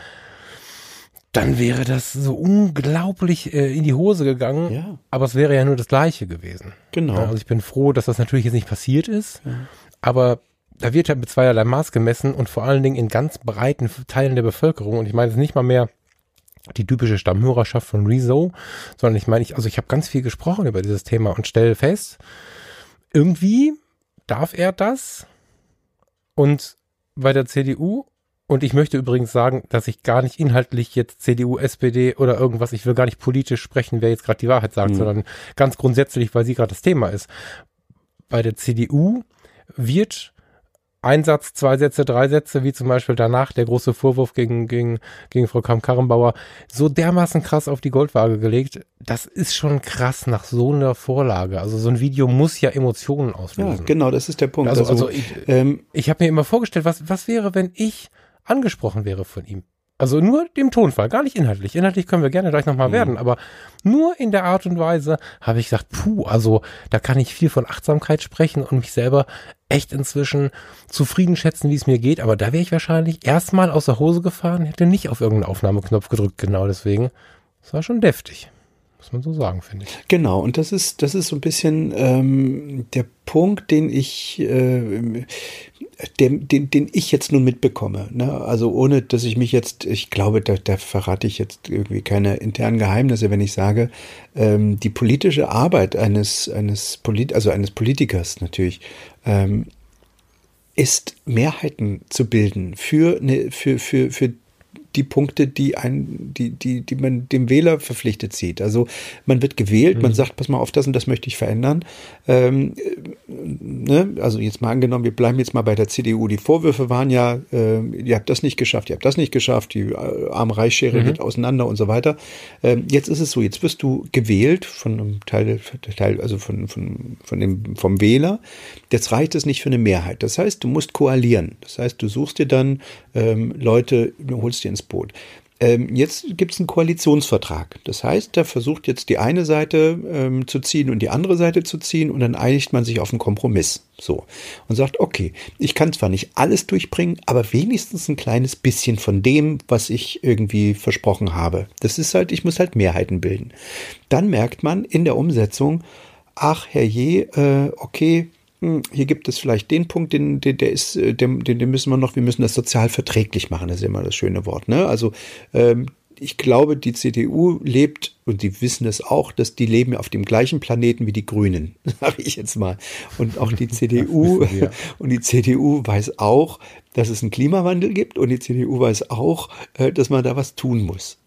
dann wäre das so unglaublich äh, in die Hose gegangen. Ja. Aber es wäre ja nur das Gleiche gewesen. Genau. Ja, also ich bin froh, dass das natürlich jetzt nicht passiert ist. Aber da wird halt mit zweierlei Maß gemessen und vor allen Dingen in ganz breiten Teilen der Bevölkerung. Und ich meine jetzt nicht mal mehr die typische Stammhörerschaft von Rezo, sondern ich meine, ich, also ich habe ganz viel gesprochen über dieses Thema und stelle fest, irgendwie darf er das und bei der CDU und ich möchte übrigens sagen, dass ich gar nicht inhaltlich jetzt CDU, SPD oder irgendwas, ich will gar nicht politisch sprechen, wer jetzt gerade die Wahrheit sagt, Mhm. sondern ganz grundsätzlich, weil sie gerade das Thema ist. Bei der CDU wird ein Satz, zwei Sätze, drei Sätze, wie zum Beispiel danach der große Vorwurf gegen, gegen, gegen Frau Kamm-Karrenbauer, so dermaßen krass auf die Goldwaage gelegt. Das ist schon krass nach so einer Vorlage. Also so ein Video muss ja Emotionen Ja, auslösen. genau, das ist der Punkt. Also, Also, also ich, ähm, ich habe mir immer vorgestellt, was, was wäre, wenn ich angesprochen wäre von ihm? Also nur dem Tonfall, gar nicht inhaltlich. Inhaltlich können wir gerne gleich nochmal Mhm. werden, aber nur in der Art und Weise habe ich gesagt, puh, also da kann ich viel von Achtsamkeit sprechen und mich selber echt inzwischen zufrieden schätzen, wie es mir geht. Aber da wäre ich wahrscheinlich erstmal aus der Hose gefahren, hätte nicht auf irgendeinen Aufnahmeknopf gedrückt, genau deswegen. Das war schon deftig. Muss man so sagen, finde ich. Genau, und das ist, das ist so ein bisschen ähm, der Punkt, den ich, äh, den, den, den ich jetzt nun mitbekomme. Ne? Also ohne, dass ich mich jetzt, ich glaube, da, da verrate ich jetzt irgendwie keine internen Geheimnisse, wenn ich sage, ähm, die politische Arbeit eines, eines Polit, also eines Politikers natürlich, ähm, ist Mehrheiten zu bilden für, eine, für, für, für die Punkte, die ein, die, die, die man dem Wähler verpflichtet sieht. Also man wird gewählt, man sagt, pass mal auf, das und das möchte ich verändern. Ähm, äh, ne? Also jetzt mal angenommen, wir bleiben jetzt mal bei der CDU. Die Vorwürfe waren ja, äh, ihr habt das nicht geschafft, ihr habt das nicht geschafft, die äh, Arm-Reich-Schere geht auseinander und so weiter. Ähm, jetzt ist es so, jetzt wirst du gewählt von einem Teil, Teil also von, von, von dem, vom Wähler. Jetzt reicht es nicht für eine Mehrheit. Das heißt, du musst koalieren. Das heißt, du suchst dir dann ähm, Leute, du holst dir ins Boot. Ähm, jetzt gibt es einen Koalitionsvertrag. Das heißt, da versucht jetzt die eine Seite ähm, zu ziehen und die andere Seite zu ziehen und dann einigt man sich auf einen Kompromiss. So. Und sagt, okay, ich kann zwar nicht alles durchbringen, aber wenigstens ein kleines bisschen von dem, was ich irgendwie versprochen habe. Das ist halt, ich muss halt Mehrheiten bilden. Dann merkt man in der Umsetzung, ach herrje, äh, okay, hier gibt es vielleicht den Punkt, den, den, der ist, äh, den, den müssen wir noch, wir müssen das sozial verträglich machen, das ist immer das schöne Wort. Ne? Also ähm, ich glaube, die CDU lebt, und die wissen es auch, dass die leben auf dem gleichen Planeten wie die Grünen, (laughs) sage ich jetzt mal. Und auch die CDU (laughs) und die CDU weiß auch, dass es einen Klimawandel gibt und die CDU weiß auch, äh, dass man da was tun muss.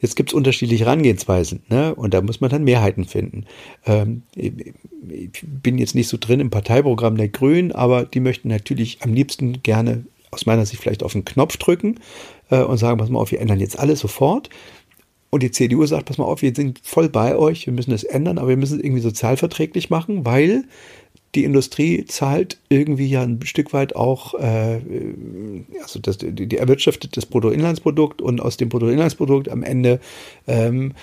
Jetzt gibt es unterschiedliche Herangehensweisen, ne? Und da muss man dann Mehrheiten finden. Ähm, ich bin jetzt nicht so drin im Parteiprogramm der Grünen, aber die möchten natürlich am liebsten gerne aus meiner Sicht vielleicht auf den Knopf drücken äh, und sagen, pass mal auf, wir ändern jetzt alles sofort. Und die CDU sagt, pass mal auf, wir sind voll bei euch, wir müssen es ändern, aber wir müssen es irgendwie sozialverträglich machen, weil die Industrie zahlt irgendwie ja ein Stück weit auch, äh, also das, die, die erwirtschaftet das Bruttoinlandsprodukt und aus dem Bruttoinlandsprodukt am Ende ähm,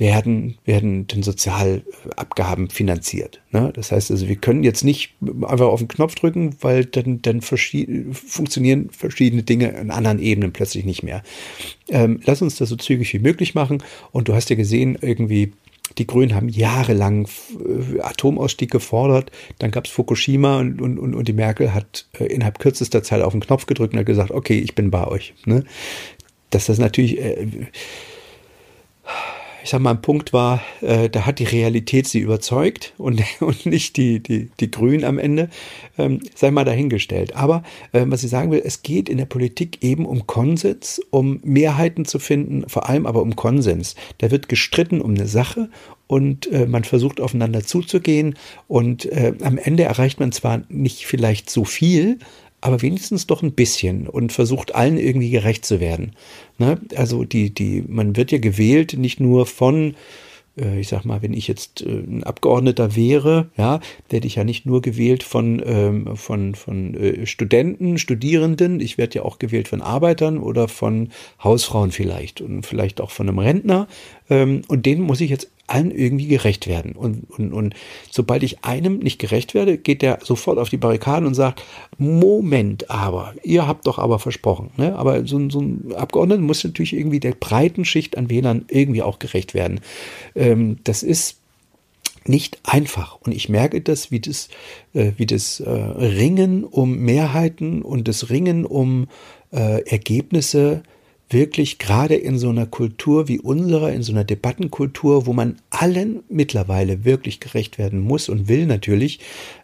werden, werden den Sozialabgaben finanziert. Ne? Das heißt also, wir können jetzt nicht einfach auf den Knopf drücken, weil dann, dann verschied funktionieren verschiedene Dinge an anderen Ebenen plötzlich nicht mehr. Ähm, lass uns das so zügig wie möglich machen. Und du hast ja gesehen, irgendwie die Grünen haben jahrelang äh, Atomausstieg gefordert. Dann gab es Fukushima und, und, und, die Merkel hat äh, innerhalb kürzester Zeit auf den Knopf gedrückt und hat gesagt, okay, ich bin bei euch. Ne? Dass das natürlich äh, ich sag mal, ein Punkt war, äh, da hat die Realität sie überzeugt und, (laughs) und nicht die, die, die Grünen am Ende, ähm, sei mal dahingestellt. Aber äh, was ich sagen will, es geht in der Politik eben um Konsens, um Mehrheiten zu finden, vor allem aber um Konsens. Da wird gestritten um eine Sache und äh, man versucht aufeinander zuzugehen und äh, am Ende erreicht man zwar nicht vielleicht so viel, aber wenigstens doch ein bisschen und versucht allen irgendwie gerecht zu werden. Ne? Also die, die, man wird ja gewählt nicht nur von äh, ich sag mal, wenn ich jetzt äh, ein Abgeordneter wäre, ja, werde ich ja nicht nur gewählt von, ähm, von, von äh, Studenten, Studierenden, ich werde ja auch gewählt von Arbeitern oder von Hausfrauen vielleicht und vielleicht auch von einem Rentner. Ähm, und denen muss ich jetzt allen irgendwie gerecht werden. Und, und, und sobald ich einem nicht gerecht werde, geht der sofort auf die Barrikaden und sagt, Moment aber, ihr habt doch aber versprochen. Ne? Aber so, so ein Abgeordneter muss natürlich irgendwie der breiten Schicht an Wählern irgendwie auch gerecht werden. Ähm, das ist nicht einfach. Und ich merke das, wie das, äh, wie das äh, Ringen um Mehrheiten und das Ringen um äh, Ergebnisse wirklich gerade in so einer Kultur wie unserer, in so einer Debattenkultur, wo man allen mittlerweile wirklich gerecht werden muss und will natürlich,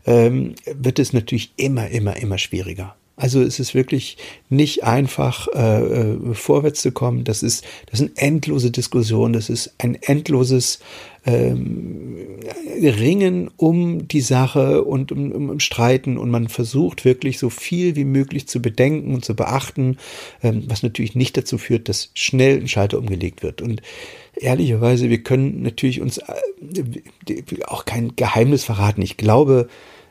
ähm, wird es natürlich immer, immer, immer schwieriger. Also es ist wirklich nicht einfach äh, äh, vorwärts zu kommen. Das ist, das sind endlose Diskussionen, das ist ein endloses ähm, Ringen um die Sache und um, um, um, Streiten und man versucht wirklich so viel wie möglich zu bedenken und zu beachten, ähm, was natürlich nicht dazu führt, dass schnell ein Schalter umgelegt wird. Und ehrlicherweise, wir können natürlich uns äh, auch kein Geheimnis verraten. Ich glaube,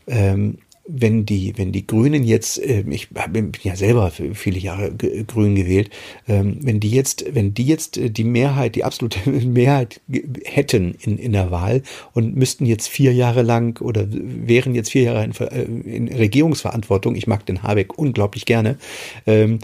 ähm, wenn die, wenn die Grünen jetzt, äh, ich bin ja selber viele Jahre Grün gewählt, ähm, wenn die jetzt, wenn die jetzt äh, die Mehrheit, die absolute (laughs) Mehrheit hätten in, in der Wahl und müssten jetzt vier Jahre lang oder wären jetzt vier Jahre in, äh, in Regierungsverantwortung, ich mag den Habeck unglaublich gerne, ähm,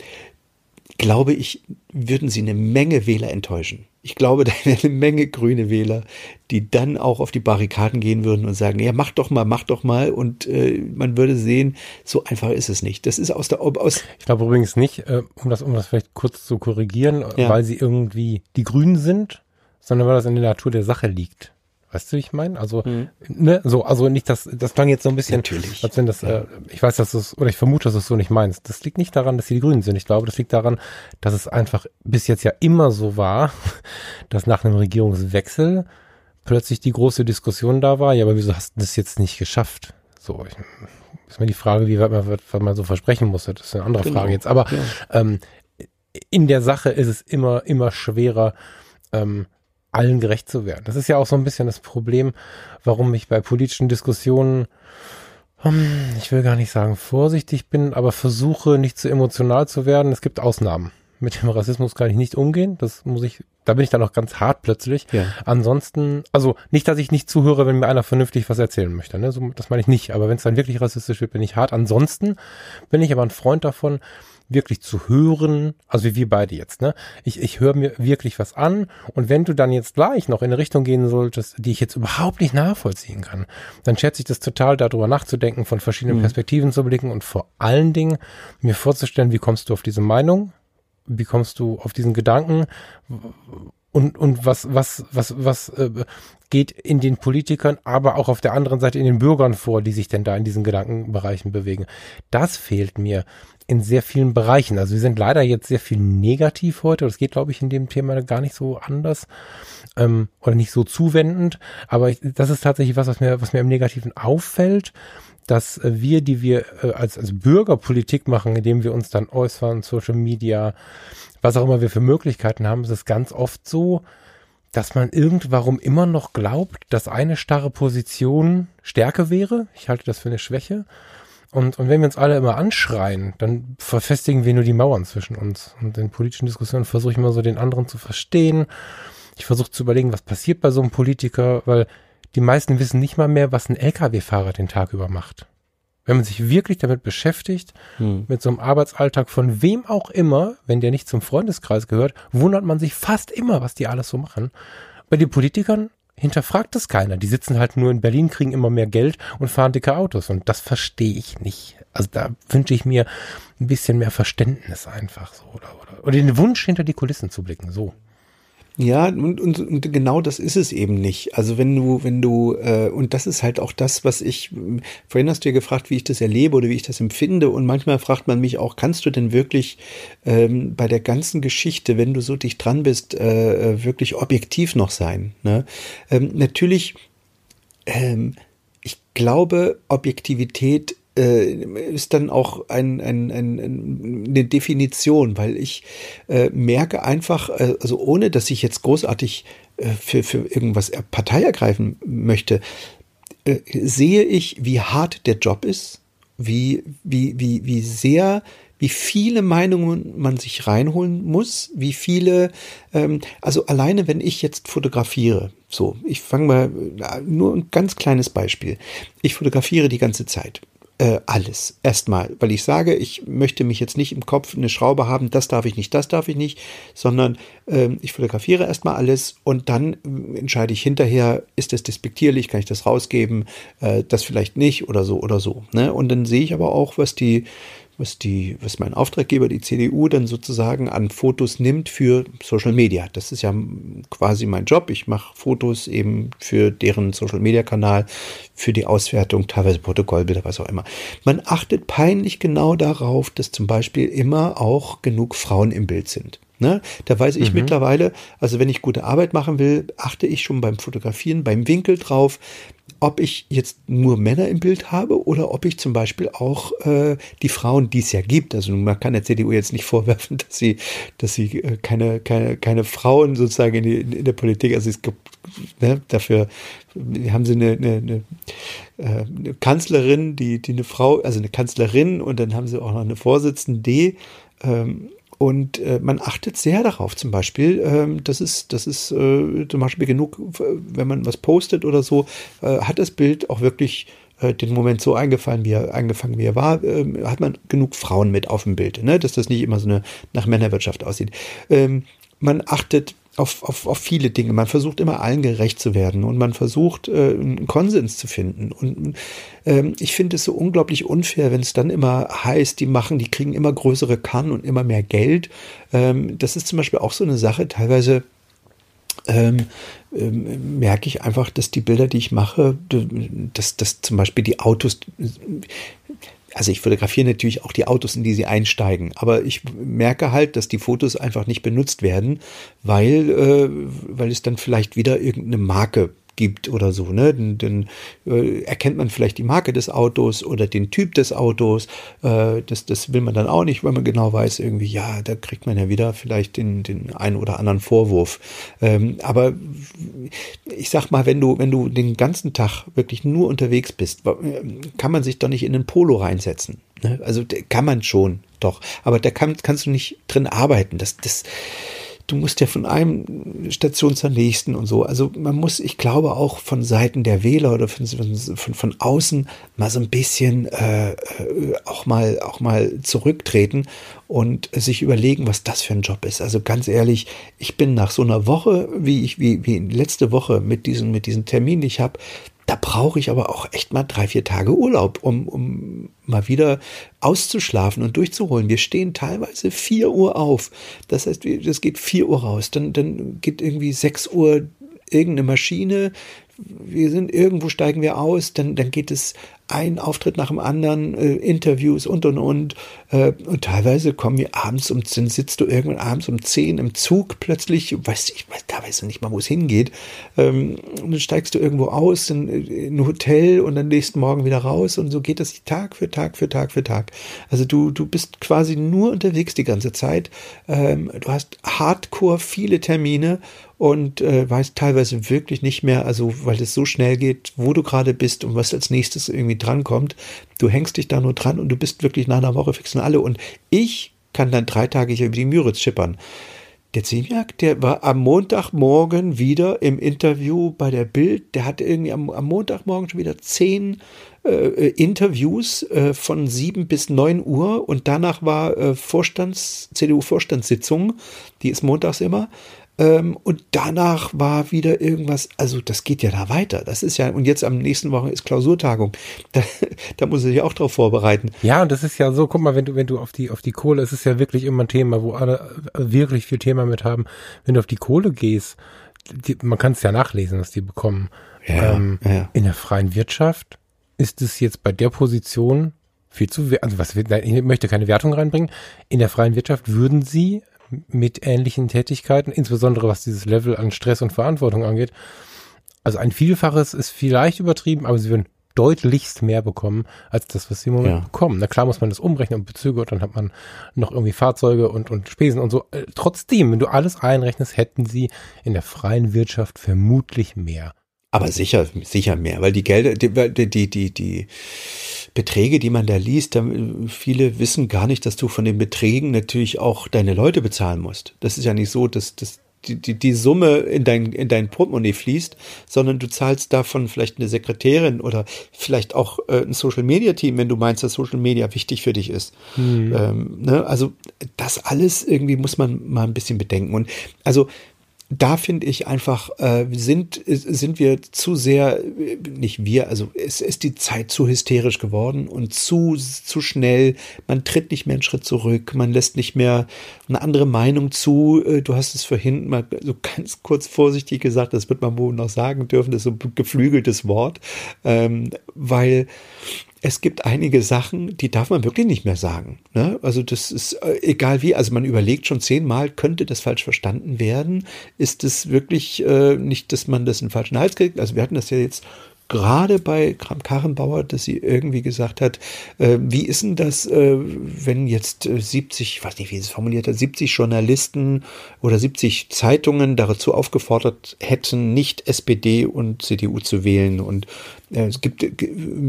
glaube ich, würden sie eine Menge Wähler enttäuschen. Ich glaube, (laughs) da wäre eine Menge grüne Wähler, die dann auch auf die Barrikaden gehen würden und sagen, ja, mach doch mal, mach doch mal. Und äh, man würde sehen, so einfach ist es nicht. Das ist aus der aus. Ich glaube übrigens nicht, äh, um das, um das vielleicht kurz zu korrigieren, ja. weil sie irgendwie die Grünen sind, sondern weil das in der Natur der Sache liegt. Weißt du, wie ich meine? Also, mhm. ne, so, also nicht, das, das klang jetzt so ein bisschen, Natürlich. als wenn das, ja. äh, ich weiß, dass du es, oder ich vermute, dass du es so nicht meinst. Das liegt nicht daran, dass sie die Grünen sind. Ich glaube, das liegt daran, dass es einfach bis jetzt ja immer so war, (laughs) dass nach einem Regierungswechsel plötzlich die große Diskussion da war, ja, aber wieso hast du das jetzt nicht geschafft? So, ich, ist mir die Frage, wie weit man, was man so versprechen muss, das ist eine andere genau. Frage jetzt. Aber ja. ähm, in der Sache ist es immer, immer schwerer, ähm, allen gerecht zu werden. Das ist ja auch so ein bisschen das Problem, warum ich bei politischen Diskussionen, hm, ich will gar nicht sagen vorsichtig bin, aber versuche nicht zu emotional zu werden. Es gibt Ausnahmen. Mit dem Rassismus kann ich nicht umgehen. Das muss ich, da bin ich dann auch ganz hart plötzlich. Ja. Ansonsten, also nicht, dass ich nicht zuhöre, wenn mir einer vernünftig was erzählen möchte. Ne? So, das meine ich nicht. Aber wenn es dann wirklich rassistisch wird, bin ich hart. Ansonsten bin ich aber ein Freund davon, wirklich zu hören, also wie wir beide jetzt, ne? Ich, ich höre mir wirklich was an und wenn du dann jetzt gleich noch in eine Richtung gehen solltest, die ich jetzt überhaupt nicht nachvollziehen kann, dann schätze ich das total, darüber nachzudenken, von verschiedenen mhm. Perspektiven zu blicken und vor allen Dingen mir vorzustellen, wie kommst du auf diese Meinung, wie kommst du auf diesen Gedanken und, und was, was, was, was äh, geht in den Politikern, aber auch auf der anderen Seite in den Bürgern vor, die sich denn da in diesen Gedankenbereichen bewegen. Das fehlt mir in sehr vielen Bereichen. Also wir sind leider jetzt sehr viel negativ heute. Das geht, glaube ich, in dem Thema gar nicht so anders ähm, oder nicht so zuwendend. Aber ich, das ist tatsächlich was, was mir, was mir im Negativen auffällt, dass äh, wir, die wir äh, als, als Bürgerpolitik machen, indem wir uns dann äußern, Social Media, was auch immer wir für Möglichkeiten haben, ist es ganz oft so, dass man irgendwarum immer noch glaubt, dass eine starre Position Stärke wäre. Ich halte das für eine Schwäche. Und, und wenn wir uns alle immer anschreien, dann verfestigen wir nur die Mauern zwischen uns. Und in politischen Diskussionen versuche ich immer so den anderen zu verstehen. Ich versuche zu überlegen, was passiert bei so einem Politiker, weil die meisten wissen nicht mal mehr, was ein Lkw-Fahrer den Tag über macht. Wenn man sich wirklich damit beschäftigt, hm. mit so einem Arbeitsalltag von wem auch immer, wenn der nicht zum Freundeskreis gehört, wundert man sich fast immer, was die alles so machen. Bei den Politikern hinterfragt das keiner. Die sitzen halt nur in Berlin, kriegen immer mehr Geld und fahren dicke Autos. Und das verstehe ich nicht. Also da wünsche ich mir ein bisschen mehr Verständnis einfach so. Oder, oder, oder den Wunsch, hinter die Kulissen zu blicken. So. Ja, und, und, und genau das ist es eben nicht. Also wenn du, wenn du, äh, und das ist halt auch das, was ich, vorhin hast du ja gefragt, wie ich das erlebe oder wie ich das empfinde. Und manchmal fragt man mich auch, kannst du denn wirklich ähm, bei der ganzen Geschichte, wenn du so dicht dran bist, äh, äh wirklich objektiv noch sein? Ne? Ähm, natürlich, ähm, ich glaube, Objektivität ist dann auch ein, ein, ein, eine Definition, weil ich äh, merke einfach, äh, also ohne dass ich jetzt großartig äh, für, für irgendwas Partei ergreifen möchte, äh, sehe ich, wie hart der Job ist, wie, wie, wie, wie sehr wie viele Meinungen man sich reinholen muss, wie viele, ähm, also alleine wenn ich jetzt fotografiere, so, ich fange mal, nur ein ganz kleines Beispiel. Ich fotografiere die ganze Zeit äh, alles. Erstmal, weil ich sage, ich möchte mich jetzt nicht im Kopf eine Schraube haben, das darf ich nicht, das darf ich nicht, sondern äh, ich fotografiere erstmal alles und dann äh, entscheide ich hinterher, ist das despektierlich, kann ich das rausgeben, äh, das vielleicht nicht oder so oder so. Ne? Und dann sehe ich aber auch, was die was die, was mein Auftraggeber, die CDU, dann sozusagen an Fotos nimmt für Social Media. Das ist ja quasi mein Job. Ich mache Fotos eben für deren Social Media Kanal, für die Auswertung, teilweise Protokollbilder, was auch immer. Man achtet peinlich genau darauf, dass zum Beispiel immer auch genug Frauen im Bild sind. Ne? Da weiß ich mhm. mittlerweile, also wenn ich gute Arbeit machen will, achte ich schon beim Fotografieren, beim Winkel drauf, ob ich jetzt nur Männer im Bild habe oder ob ich zum Beispiel auch äh, die Frauen, die es ja gibt, also man kann der CDU jetzt nicht (laughs) vorwerfen, dass sie, dass sie äh, keine, keine, keine Frauen sozusagen in, die, in der Politik, also es gibt ne, dafür haben sie eine, eine, eine, äh, eine Kanzlerin, die, die eine Frau, also eine Kanzlerin und dann haben sie auch noch eine Vorsitzende, ähm, und äh, man achtet sehr darauf, zum Beispiel, ähm, das ist, das ist äh, zum Beispiel genug, wenn man was postet oder so, äh, hat das Bild auch wirklich äh, den Moment so eingefallen, wie er eingefangen wie er war, äh, hat man genug Frauen mit auf dem Bild, ne? dass das nicht immer so eine nach Männerwirtschaft aussieht. Ähm, man achtet auf, auf, auf viele Dinge. Man versucht immer allen gerecht zu werden und man versucht äh, einen Konsens zu finden. Und ähm, ich finde es so unglaublich unfair, wenn es dann immer heißt, die machen, die kriegen immer größere Kannen und immer mehr Geld. Ähm, das ist zum Beispiel auch so eine Sache. Teilweise ähm, ähm, merke ich einfach, dass die Bilder, die ich mache, dass, dass zum Beispiel die Autos, also ich fotografiere natürlich auch die Autos, in die sie einsteigen, aber ich merke halt, dass die Fotos einfach nicht benutzt werden, weil, äh, weil es dann vielleicht wieder irgendeine Marke gibt oder so, ne? Dann, dann äh, erkennt man vielleicht die Marke des Autos oder den Typ des Autos. Äh, das, das will man dann auch nicht, weil man genau weiß, irgendwie, ja, da kriegt man ja wieder vielleicht den, den einen oder anderen Vorwurf. Ähm, aber ich sag mal, wenn du, wenn du den ganzen Tag wirklich nur unterwegs bist, kann man sich doch nicht in den Polo reinsetzen. Ne? Also kann man schon, doch. Aber da kann, kannst du nicht drin arbeiten. Das, das, du musst ja von einem Station zur nächsten und so. Also man muss, ich glaube, auch von Seiten der Wähler oder von, von, von außen mal so ein bisschen äh, auch mal auch mal zurücktreten und sich überlegen, was das für ein Job ist. Also ganz ehrlich, ich bin nach so einer Woche, wie ich wie, wie letzte Woche mit diesen mit diesen Termin, ich habe da brauche ich aber auch echt mal drei, vier Tage Urlaub, um, um mal wieder auszuschlafen und durchzuholen. Wir stehen teilweise vier Uhr auf. Das heißt, das geht vier Uhr raus. Dann, dann geht irgendwie sechs Uhr irgendeine Maschine. Wir sind irgendwo, steigen wir aus. Dann, dann geht es ein Auftritt nach dem anderen, äh, Interviews und und und. Äh, und teilweise kommen wir abends um, dann sitzt du irgendwann abends um zehn im Zug plötzlich, weiß ich weiß teilweise nicht mal, wo es hingeht. Ähm, und dann steigst du irgendwo aus in, in ein Hotel und dann nächsten Morgen wieder raus und so geht das Tag für Tag für Tag für Tag. Also du, du bist quasi nur unterwegs die ganze Zeit. Ähm, du hast hardcore viele Termine und äh, weißt teilweise wirklich nicht mehr, also weil es so schnell geht, wo du gerade bist und was als nächstes irgendwie drankommt. Du hängst dich da nur dran und du bist wirklich nach einer Woche fixen alle. Und ich kann dann drei Tage hier über die Müritz schippern. Der Ziemiak, der war am Montagmorgen wieder im Interview bei der Bild. Der hatte irgendwie am, am Montagmorgen schon wieder zehn äh, Interviews äh, von sieben bis neun Uhr und danach war äh, Vorstands, CDU-Vorstandssitzung, die ist montags immer. Ähm, und danach war wieder irgendwas, also das geht ja da weiter. Das ist ja, und jetzt am nächsten Woche ist Klausurtagung. (laughs) Da, da muss ich auch drauf vorbereiten. Ja, und das ist ja so, guck mal, wenn du, wenn du auf die, auf die Kohle, es ist ja wirklich immer ein Thema, wo alle wirklich viel Thema mit haben. Wenn du auf die Kohle gehst, die, man kann es ja nachlesen, was die bekommen. Ja, ähm, ja. In der freien Wirtschaft ist es jetzt bei der Position viel zu, also was, ich möchte keine Wertung reinbringen. In der freien Wirtschaft würden sie mit ähnlichen Tätigkeiten, insbesondere was dieses Level an Stress und Verantwortung angeht. Also ein Vielfaches ist vielleicht übertrieben, aber sie würden deutlichst mehr bekommen als das, was sie im Moment ja. bekommen. Na klar muss man das umrechnen und Bezüge und dann hat man noch irgendwie Fahrzeuge und, und Spesen und so. Äh, trotzdem, wenn du alles einrechnest, hätten sie in der freien Wirtschaft vermutlich mehr. Aber sicher, sicher mehr, weil die Gelder, die, die, die, die Beträge, die man da liest, da, viele wissen gar nicht, dass du von den Beträgen natürlich auch deine Leute bezahlen musst. Das ist ja nicht so, dass, dass die, die, die Summe in dein, in dein Portemonnaie fließt, sondern du zahlst davon vielleicht eine Sekretärin oder vielleicht auch äh, ein Social Media Team, wenn du meinst, dass Social Media wichtig für dich ist. Mhm. Ähm, ne? Also das alles irgendwie muss man mal ein bisschen bedenken. Und also da finde ich einfach, äh, sind, sind wir zu sehr, nicht wir, also es ist die Zeit zu hysterisch geworden und zu, zu schnell. Man tritt nicht mehr einen Schritt zurück, man lässt nicht mehr eine andere Meinung zu. Äh, du hast es vorhin mal so ganz kurz vorsichtig gesagt, das wird man wohl noch sagen dürfen, das ist so ein geflügeltes Wort, ähm, weil es gibt einige Sachen, die darf man wirklich nicht mehr sagen. Ne? Also das ist äh, egal wie, also man überlegt schon zehnmal, könnte das falsch verstanden werden? Ist es wirklich äh, nicht, dass man das in den falschen Hals kriegt? Also wir hatten das ja jetzt gerade bei Kram Karrenbauer, dass sie irgendwie gesagt hat, äh, wie ist denn das, äh, wenn jetzt 70, äh, ich weiß nicht, wie sie es formuliert hat, 70 Journalisten oder 70 Zeitungen dazu aufgefordert hätten, nicht SPD und CDU zu wählen und äh, es gibt,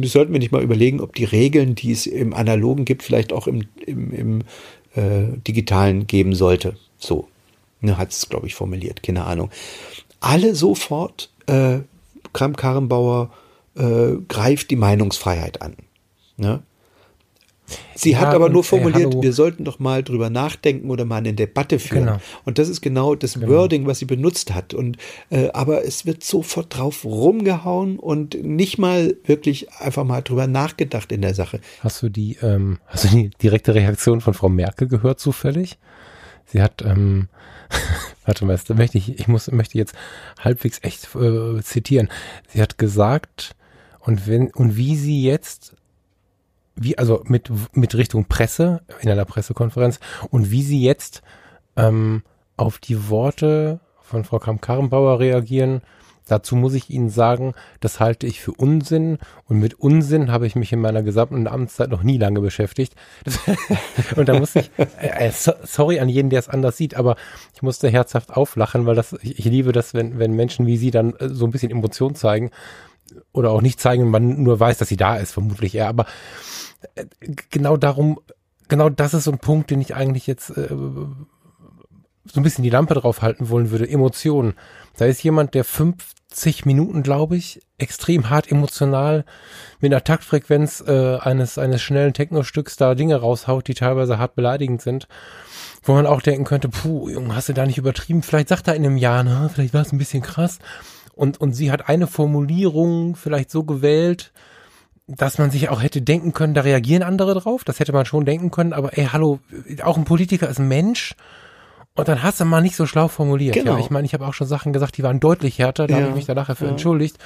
sollten wir nicht mal überlegen, ob die Regeln, die es im Analogen gibt, vielleicht auch im, im, im äh, Digitalen geben sollte. So ne, hat es, glaube ich, formuliert, keine Ahnung. Alle sofort äh, Kramp-Karrenbauer äh, greift die Meinungsfreiheit an. Ne? Sie ja, hat aber nur formuliert, ey, wir sollten doch mal drüber nachdenken oder mal eine Debatte führen. Genau. Und das ist genau das genau. Wording, was sie benutzt hat. Und äh, aber es wird sofort drauf rumgehauen und nicht mal wirklich einfach mal drüber nachgedacht in der Sache. Hast du die, ähm, hast du die direkte Reaktion von Frau Merkel gehört zufällig? Sie hat ähm, (laughs) warte mal, da möchte ich, ich muss, möchte jetzt halbwegs echt äh, zitieren. Sie hat gesagt, und wenn, und wie sie jetzt, wie, also mit, mit Richtung Presse, in einer Pressekonferenz, und wie sie jetzt ähm, auf die Worte von Frau Kramp-Karrenbauer reagieren, Dazu muss ich Ihnen sagen, das halte ich für Unsinn und mit Unsinn habe ich mich in meiner gesamten Amtszeit noch nie lange beschäftigt. (laughs) und da muss ich, äh, äh sorry an jeden, der es anders sieht, aber ich musste herzhaft auflachen, weil das, ich, ich liebe das, wenn, wenn Menschen wie Sie dann äh, so ein bisschen Emotion zeigen oder auch nicht zeigen, man nur weiß, dass sie da ist, vermutlich eher, aber äh, genau darum, genau das ist so ein Punkt, den ich eigentlich jetzt äh, so ein bisschen die Lampe drauf halten wollen würde, Emotionen. Da ist jemand, der 50 Minuten, glaube ich, extrem hart emotional mit einer Taktfrequenz äh, eines, eines schnellen Techno-Stücks da Dinge raushaut, die teilweise hart beleidigend sind. Wo man auch denken könnte, puh, Junge, hast du da nicht übertrieben? Vielleicht sagt er in einem Jahr, ne, vielleicht war es ein bisschen krass. Und, und sie hat eine Formulierung vielleicht so gewählt, dass man sich auch hätte denken können, da reagieren andere drauf. Das hätte man schon denken können. Aber ey, hallo, auch ein Politiker ist ein Mensch und dann hast du mal nicht so schlau formuliert. Genau. Ja, ich meine, ich habe auch schon Sachen gesagt, die waren deutlich härter, da ja, habe ich mich danach dafür ja. entschuldigt.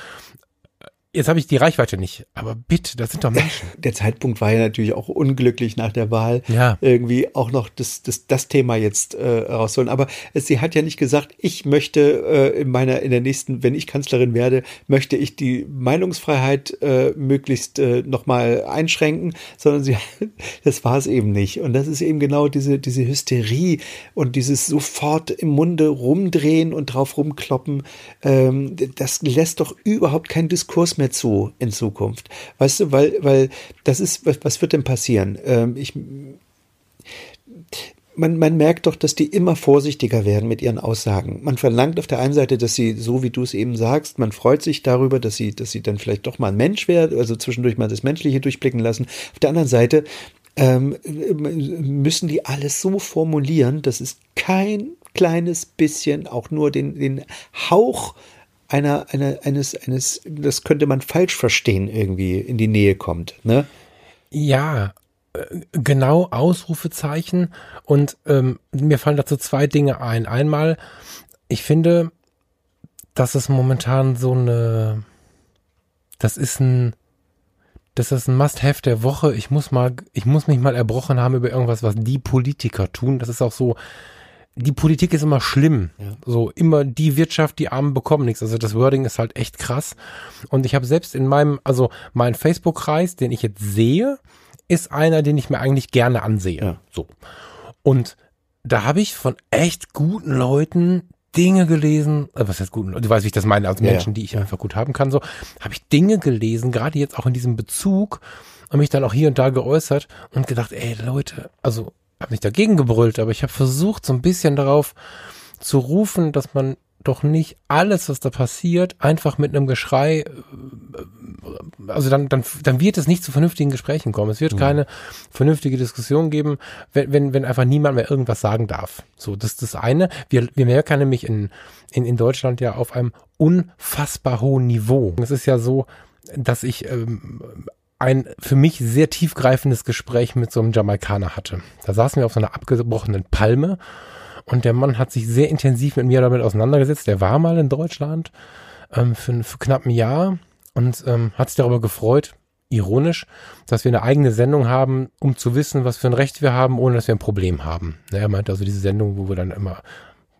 Jetzt habe ich die Reichweite nicht, aber bitte, das sind doch (laughs) Menschen. Der Zeitpunkt war ja natürlich auch unglücklich nach der Wahl, ja. irgendwie auch noch das, das, das Thema jetzt äh, rausholen. Aber sie hat ja nicht gesagt, ich möchte äh, in meiner, in der nächsten, wenn ich Kanzlerin werde, möchte ich die Meinungsfreiheit äh, möglichst äh, nochmal einschränken, sondern sie, (laughs) das war es eben nicht. Und das ist eben genau diese, diese Hysterie und dieses sofort im Munde rumdrehen und drauf rumkloppen. Ähm, das lässt doch überhaupt keinen Diskurs mehr mehr zu in Zukunft. Weißt du, weil, weil das ist, was, wird denn passieren? Ähm, ich, man, man merkt doch, dass die immer vorsichtiger werden mit ihren Aussagen. Man verlangt auf der einen Seite, dass sie, so wie du es eben sagst, man freut sich darüber, dass sie, dass sie dann vielleicht doch mal ein Mensch werden, also zwischendurch mal das Menschliche durchblicken lassen. Auf der anderen Seite ähm, müssen die alles so formulieren, dass es kein kleines bisschen, auch nur den, den Hauch einer, einer, eines, eines, das könnte man falsch verstehen, irgendwie in die Nähe kommt, ne? Ja, äh, genau Ausrufezeichen und ähm, mir fallen dazu zwei Dinge ein. Einmal, ich finde, dass es momentan so eine, das ist ein, das ist ein Must-have der Woche. Ich muss mal, ich muss mich mal erbrochen haben über irgendwas, was die Politiker tun. Das ist auch so, die Politik ist immer schlimm. Ja. So immer die Wirtschaft, die Armen bekommen nichts. Also das Wording ist halt echt krass. Und ich habe selbst in meinem, also mein Facebook-Kreis, den ich jetzt sehe, ist einer, den ich mir eigentlich gerne ansehe. Ja. So. Und da habe ich von echt guten Leuten Dinge gelesen, äh, was heißt gut, du weißt, wie ich das meine, als Menschen, ja, die ich einfach gut haben kann, so, habe ich Dinge gelesen, gerade jetzt auch in diesem Bezug und mich dann auch hier und da geäußert und gedacht, ey Leute, also habe nicht dagegen gebrüllt, aber ich habe versucht, so ein bisschen darauf zu rufen, dass man doch nicht alles, was da passiert, einfach mit einem Geschrei, äh, also dann, dann, dann wird es nicht zu vernünftigen Gesprächen kommen. Es wird mhm. keine vernünftige Diskussion geben, wenn, wenn, wenn einfach niemand mehr irgendwas sagen darf. So, das ist das eine. Wir, wir merken nämlich in, in, in Deutschland ja auf einem unfassbar hohen Niveau. Es ist ja so, dass ich ähm, ein für mich sehr tiefgreifendes Gespräch mit so einem Jamaikaner hatte. Da saßen wir auf so einer abgebrochenen Palme und der Mann hat sich sehr intensiv mit mir damit auseinandergesetzt. Der war mal in Deutschland ähm, für, für knapp ein Jahr und ähm, hat sich darüber gefreut, ironisch, dass wir eine eigene Sendung haben, um zu wissen, was für ein Recht wir haben, ohne dass wir ein Problem haben. Er meinte also diese Sendung, wo wir dann immer,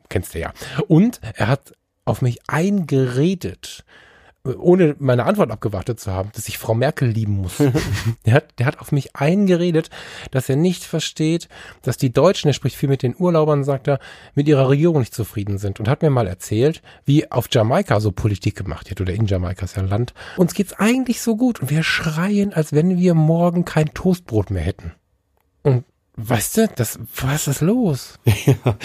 kennst du ja. Und er hat auf mich eingeredet, ohne meine Antwort abgewartet zu haben, dass ich Frau Merkel lieben muss. (laughs) der, hat, der hat auf mich eingeredet, dass er nicht versteht, dass die Deutschen, er spricht viel mit den Urlaubern, sagt er, mit ihrer Regierung nicht zufrieden sind und hat mir mal erzählt, wie auf Jamaika so Politik gemacht wird oder in Jamaika ist ja ein Land. Uns geht's eigentlich so gut und wir schreien, als wenn wir morgen kein Toastbrot mehr hätten. Und weißt du, das, was ist los? (laughs) Ja,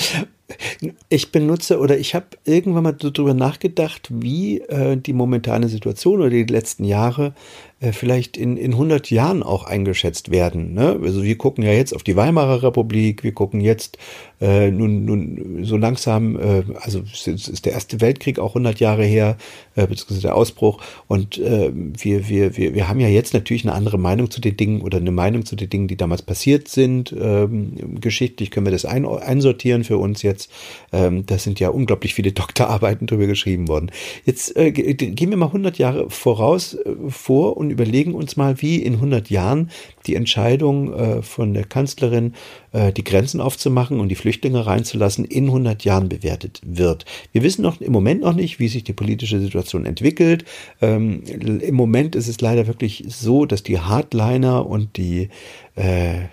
ich benutze oder ich habe irgendwann mal darüber nachgedacht, wie äh, die momentane Situation oder die letzten Jahre äh, vielleicht in, in 100 Jahren auch eingeschätzt werden. Ne? Also wir gucken ja jetzt auf die Weimarer Republik, wir gucken jetzt äh, nun, nun so langsam, äh, also ist der Erste Weltkrieg auch 100 Jahre her, äh, beziehungsweise der Ausbruch und äh, wir, wir, wir, wir haben ja jetzt natürlich eine andere Meinung zu den Dingen oder eine Meinung zu den Dingen, die damals passiert sind. Ähm, geschichtlich können wir das ein, einsortieren für uns jetzt. Ähm, da sind ja unglaublich viele (laughs) Doktorarbeiten drüber geschrieben worden. Jetzt äh, gehen wir mal 100 Jahre voraus äh, vor und überlegen uns mal, wie in 100 Jahren die Entscheidung äh, von der Kanzlerin, äh, die Grenzen aufzumachen und die Flüchtlinge reinzulassen, in 100 Jahren bewertet wird. Wir wissen noch im Moment noch nicht, wie sich die politische Situation entwickelt. Ähm, Im Moment ist es leider wirklich so, dass die Hardliner und die äh,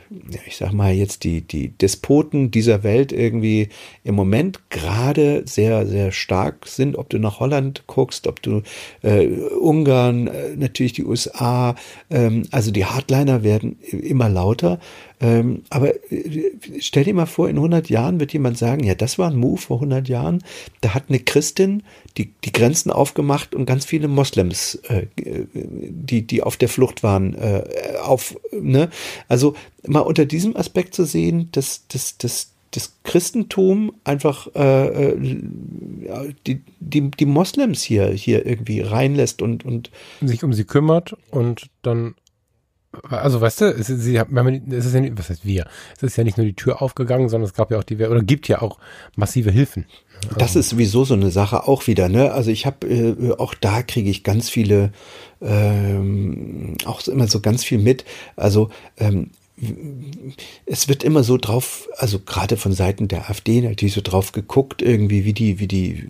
ich sag mal jetzt die, die Despoten dieser Welt irgendwie im Moment gerade sehr, sehr stark sind. Ob du nach Holland guckst, ob du äh, Ungarn, äh, natürlich die USA, ähm, also die Hardliner werden immer lauter. Ähm, aber äh, stell dir mal vor, in 100 Jahren wird jemand sagen, ja, das war ein Move vor 100 Jahren. Da hat eine Christin die, die Grenzen aufgemacht und ganz viele Moslems, äh, die, die auf der Flucht waren, äh, auf, ne? Also mal unter diesem Aspekt zu sehen, dass, dass, dass das Christentum einfach äh, äh die, die, die Moslems hier, hier irgendwie reinlässt und, und sich um sie kümmert und dann also weißt du, es ist, sie, es ist ja nicht, was heißt wir? Es ist ja nicht nur die Tür aufgegangen, sondern es gab ja auch die, oder gibt ja auch massive Hilfen. Das ist sowieso so eine Sache auch wieder, ne? Also ich habe äh, auch da kriege ich ganz viele, ähm, auch immer so ganz viel mit. Also ähm, es wird immer so drauf, also gerade von Seiten der AfD natürlich so drauf geguckt, irgendwie, wie die, wie die,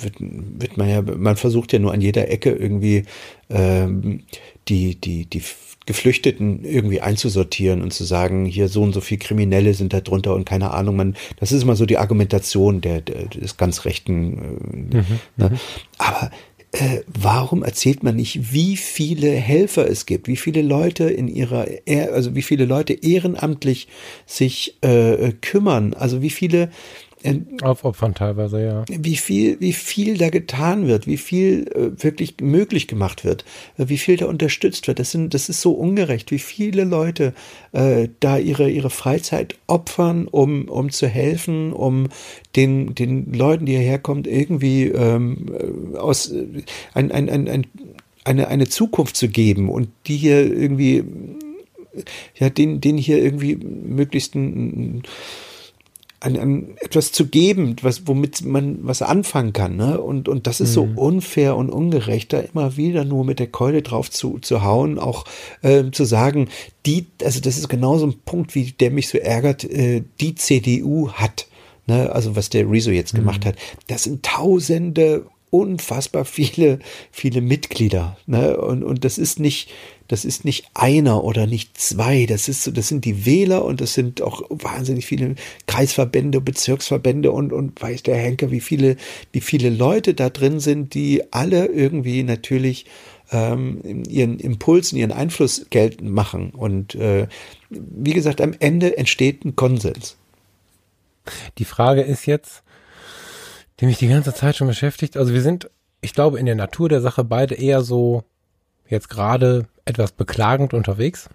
wird, wird man ja, man versucht ja nur an jeder Ecke irgendwie ähm, die, die, die Geflüchteten irgendwie einzusortieren und zu sagen, hier so und so viel Kriminelle sind da drunter und keine Ahnung, man, das ist immer so die Argumentation der, der des ganz rechten. Äh, mhm, ne? Mhm. Aber äh, warum erzählt man nicht, wie viele Helfer es gibt, wie viele Leute in ihrer, also wie viele Leute ehrenamtlich sich äh, kümmern, also wie viele Aufopfern teilweise, ja. Wie viel, wie viel da getan wird, wie viel äh, wirklich möglich gemacht wird, äh, wie viel da unterstützt wird. Das sind, das ist so ungerecht, wie viele Leute äh, da ihre, ihre Freizeit opfern, um, um zu helfen, um den, den Leuten, die hierher kommen, irgendwie ähm, äh, aus äh, ein, ein, ein, ein, eine, eine Zukunft zu geben und die hier irgendwie ja, den, den hier irgendwie möglichst ein, an, an etwas zu geben, was, womit man was anfangen kann. Ne? Und, und das ist mhm. so unfair und ungerecht, da immer wieder nur mit der Keule drauf zu, zu hauen, auch äh, zu sagen, die, also das ist genauso ein Punkt, wie der mich so ärgert, äh, die CDU hat. Ne, also was der Rezo jetzt gemacht mhm. hat, das sind tausende unfassbar viele, viele Mitglieder. Ne? Und, und das ist nicht, das ist nicht einer oder nicht zwei. Das ist so, das sind die Wähler und das sind auch wahnsinnig viele Kreisverbände, Bezirksverbände und, und weiß der Henker, wie viele, wie viele Leute da drin sind, die alle irgendwie natürlich ähm, ihren Impulsen, ihren Einfluss geltend machen. Und äh, wie gesagt, am Ende entsteht ein Konsens. Die Frage ist jetzt, die mich die ganze Zeit schon beschäftigt. Also wir sind, ich glaube, in der Natur der Sache beide eher so jetzt gerade etwas beklagend unterwegs.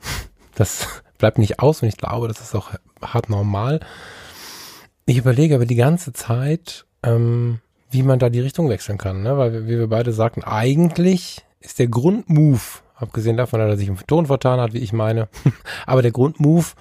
Das (laughs) bleibt nicht aus und ich glaube, das ist auch hart normal. Ich überlege aber die ganze Zeit, ähm, wie man da die Richtung wechseln kann, ne? weil wie wir beide sagten, eigentlich ist der Grundmove, abgesehen davon, dass er sich im Ton vertan hat, wie ich meine, (laughs) aber der Grundmove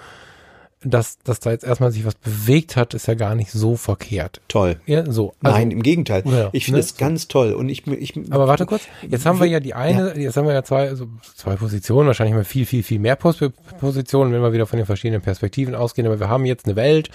dass, dass da jetzt erstmal sich was bewegt hat, ist ja gar nicht so verkehrt. Toll. Ja, so. Also, Nein, im Gegenteil. Ja, ich finde ne? es ganz toll. Und ich, ich, Aber warte kurz. Jetzt haben wir ja die eine, ja. jetzt haben wir ja zwei, also zwei Positionen, wahrscheinlich mal viel, viel, viel mehr Positionen, wenn wir wieder von den verschiedenen Perspektiven ausgehen. Aber wir haben jetzt eine Welt,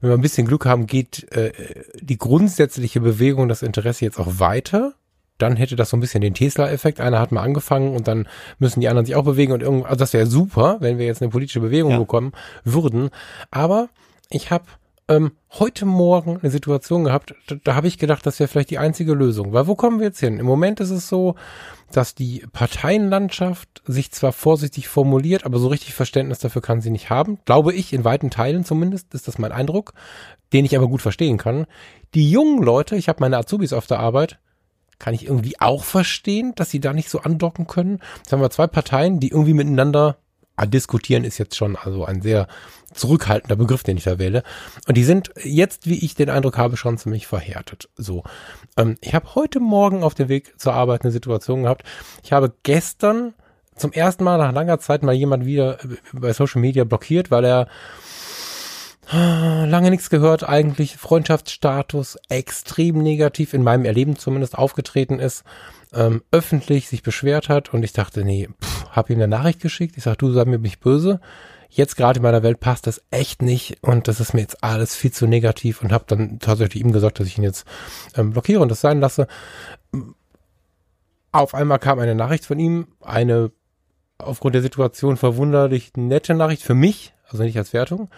wenn wir ein bisschen Glück haben, geht äh, die grundsätzliche Bewegung, das Interesse jetzt auch weiter dann hätte das so ein bisschen den Tesla-Effekt. Einer hat mal angefangen und dann müssen die anderen sich auch bewegen und irgendwas, also das wäre super, wenn wir jetzt eine politische Bewegung ja. bekommen würden. Aber ich habe ähm, heute Morgen eine Situation gehabt, da, da habe ich gedacht, das wäre vielleicht die einzige Lösung. Weil wo kommen wir jetzt hin? Im Moment ist es so, dass die Parteienlandschaft sich zwar vorsichtig formuliert, aber so richtig Verständnis dafür kann sie nicht haben. Glaube ich, in weiten Teilen zumindest, ist das mein Eindruck, den ich aber gut verstehen kann. Die jungen Leute, ich habe meine Azubis auf der Arbeit, kann ich irgendwie auch verstehen, dass sie da nicht so andocken können. Jetzt haben wir zwei Parteien, die irgendwie miteinander ah, diskutieren ist jetzt schon also ein sehr zurückhaltender Begriff, den ich da wähle. Und die sind jetzt, wie ich den Eindruck habe, schon ziemlich verhärtet. So, ähm, ich habe heute Morgen auf dem Weg zur Arbeit eine Situation gehabt. Ich habe gestern zum ersten Mal nach langer Zeit mal jemand wieder bei Social Media blockiert, weil er Lange nichts gehört, eigentlich Freundschaftsstatus extrem negativ, in meinem Erleben zumindest aufgetreten ist, ähm, öffentlich sich beschwert hat und ich dachte, nee, pff, hab ihm eine Nachricht geschickt, ich sag, du sei mir nicht böse, jetzt gerade in meiner Welt passt das echt nicht und das ist mir jetzt alles viel zu negativ und habe dann tatsächlich ihm gesagt, dass ich ihn jetzt ähm, blockiere und das sein lasse. Auf einmal kam eine Nachricht von ihm, eine aufgrund der Situation verwunderlich nette Nachricht für mich, also nicht als Wertung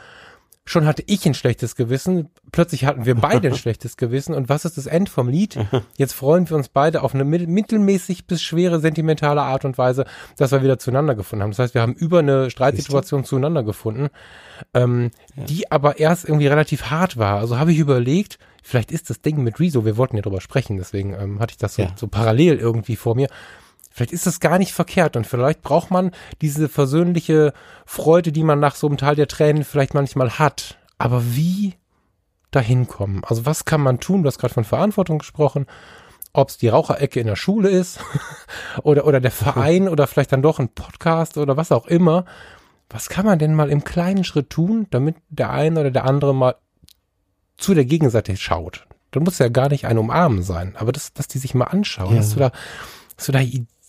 schon hatte ich ein schlechtes Gewissen, plötzlich hatten wir beide ein (laughs) schlechtes Gewissen und was ist das End vom Lied? (laughs) Jetzt freuen wir uns beide auf eine mittelmäßig bis schwere sentimentale Art und Weise, dass wir wieder zueinander gefunden haben. Das heißt, wir haben über eine Streitsituation zueinander gefunden, ähm, ja. die aber erst irgendwie relativ hart war. Also habe ich überlegt, vielleicht ist das Ding mit Rezo, wir wollten ja drüber sprechen, deswegen ähm, hatte ich das so, ja. so parallel irgendwie vor mir. Vielleicht ist das gar nicht verkehrt und vielleicht braucht man diese versöhnliche Freude, die man nach so einem Tal der Tränen vielleicht manchmal hat. Aber wie dahin kommen? Also was kann man tun? Du hast gerade von Verantwortung gesprochen. ob es die Raucherecke in der Schule ist (laughs) oder, oder der Verein oder vielleicht dann doch ein Podcast oder was auch immer. Was kann man denn mal im kleinen Schritt tun, damit der eine oder der andere mal zu der Gegenseite schaut? Dann muss ja gar nicht ein Umarmen sein, aber das, dass die sich mal anschauen. Ja. Hast du da, hast du da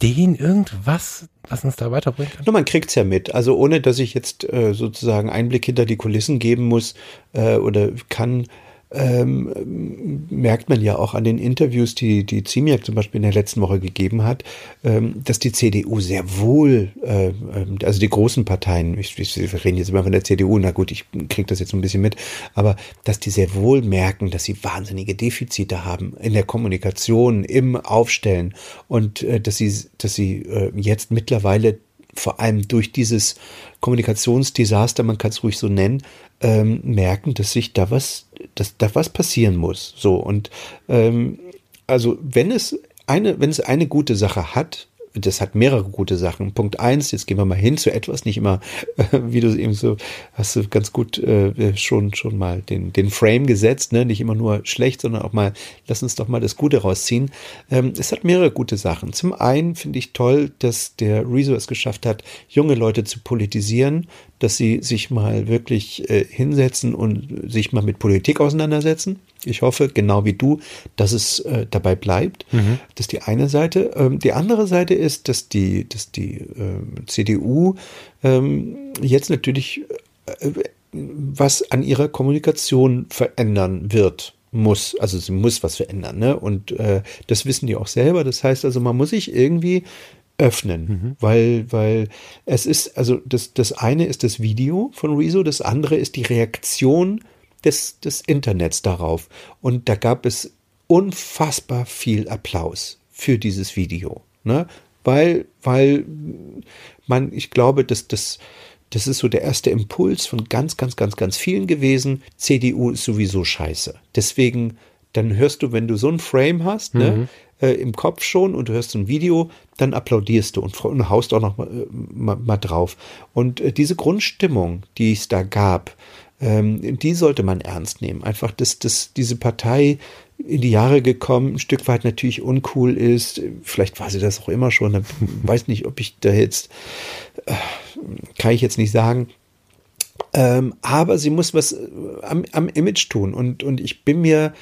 Ideen, irgendwas, was uns da weiterbringen kann? No, man kriegt's ja mit. Also ohne, dass ich jetzt äh, sozusagen Einblick hinter die Kulissen geben muss äh, oder kann, ähm, merkt man ja auch an den Interviews, die die Ziemiak zum Beispiel in der letzten Woche gegeben hat, ähm, dass die CDU sehr wohl, äh, ähm, also die großen Parteien, ich, wir reden jetzt immer von der CDU, na gut, ich kriege das jetzt ein bisschen mit, aber dass die sehr wohl merken, dass sie wahnsinnige Defizite haben in der Kommunikation, im Aufstellen und äh, dass sie, dass sie äh, jetzt mittlerweile vor allem durch dieses Kommunikationsdesaster, man kann es ruhig so nennen, ähm, merken, dass sich da was, dass da was passieren muss. So und ähm, also wenn es eine, wenn es eine gute Sache hat, das hat mehrere gute Sachen. Punkt eins, jetzt gehen wir mal hin zu etwas, nicht immer, äh, wie du eben so, hast du ganz gut äh, schon, schon mal den, den Frame gesetzt, ne? nicht immer nur schlecht, sondern auch mal, lass uns doch mal das Gute rausziehen. Ähm, es hat mehrere gute Sachen. Zum einen finde ich toll, dass der Rezo es geschafft hat, junge Leute zu politisieren, dass sie sich mal wirklich äh, hinsetzen und sich mal mit Politik auseinandersetzen. Ich hoffe, genau wie du, dass es äh, dabei bleibt. Mhm. Das ist die eine Seite. Ähm, die andere Seite ist, dass die, dass die äh, CDU ähm, jetzt natürlich äh, was an ihrer Kommunikation verändern wird muss, also sie muss was verändern, ne? Und äh, das wissen die auch selber. Das heißt also, man muss sich irgendwie öffnen, mhm. weil, weil es ist, also das, das eine ist das Video von Rezo, das andere ist die Reaktion des, des Internets darauf. Und da gab es unfassbar viel Applaus für dieses Video. Ne? Weil, weil man, ich glaube, dass das, das ist so der erste Impuls von ganz, ganz, ganz, ganz vielen gewesen. CDU ist sowieso scheiße. Deswegen, dann hörst du, wenn du so ein Frame hast, ne, mhm. ne, äh, im Kopf schon und du hörst so ein Video, dann applaudierst du und, und haust auch noch mal, äh, mal, mal drauf. Und äh, diese Grundstimmung, die es da gab, ähm, die sollte man ernst nehmen. Einfach, dass, dass diese Partei in die Jahre gekommen, ein Stück weit natürlich uncool ist. Vielleicht war sie das auch immer schon. weiß nicht, ob ich da jetzt, äh, kann ich jetzt nicht sagen. Ähm, aber sie muss was äh, am, am Image tun. Und, und ich bin mir,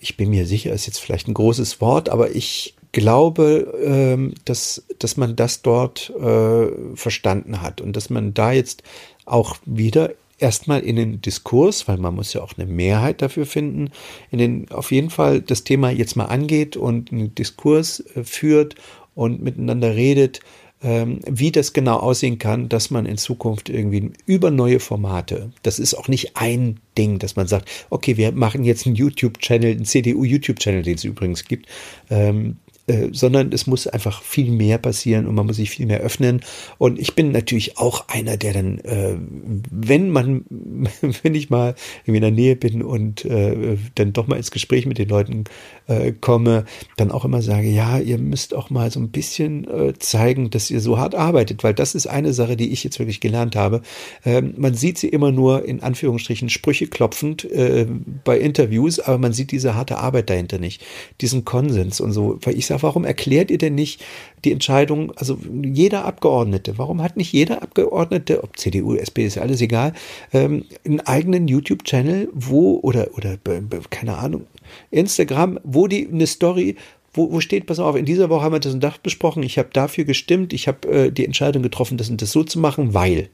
ich bin mir sicher, ist jetzt vielleicht ein großes Wort, aber ich glaube, ähm, dass, dass man das dort äh, verstanden hat und dass man da jetzt auch wieder erstmal in den Diskurs, weil man muss ja auch eine Mehrheit dafür finden, in den auf jeden Fall das Thema jetzt mal angeht und einen Diskurs äh, führt und miteinander redet, wie das genau aussehen kann, dass man in Zukunft irgendwie über neue Formate, das ist auch nicht ein Ding, dass man sagt, okay, wir machen jetzt einen YouTube-Channel, einen CDU-YouTube-Channel, den es übrigens gibt, ähm, äh, sondern es muss einfach viel mehr passieren und man muss sich viel mehr öffnen. Und ich bin natürlich auch einer, der dann, äh, wenn man, (laughs) wenn ich mal in der Nähe bin und äh, dann doch mal ins Gespräch mit den Leuten äh, komme, dann auch immer sage, ja, ihr müsst auch mal so ein bisschen äh, zeigen, dass ihr so hart arbeitet, weil das ist eine Sache, die ich jetzt wirklich gelernt habe. Ähm, man sieht sie immer nur in Anführungsstrichen Sprüche klopfend bei Interviews, aber man sieht diese harte Arbeit dahinter nicht, diesen Konsens und so. Weil ich sage, warum erklärt ihr denn nicht die Entscheidung, also jeder Abgeordnete, warum hat nicht jeder Abgeordnete, ob CDU, SP, ist alles egal, ähm, einen eigenen YouTube-Channel, wo, oder, oder, keine Ahnung, Instagram, wo die eine Story wo, wo steht, pass auf, in dieser Woche haben wir das und das besprochen, ich habe dafür gestimmt, ich habe äh, die Entscheidung getroffen, das und das so zu machen, weil.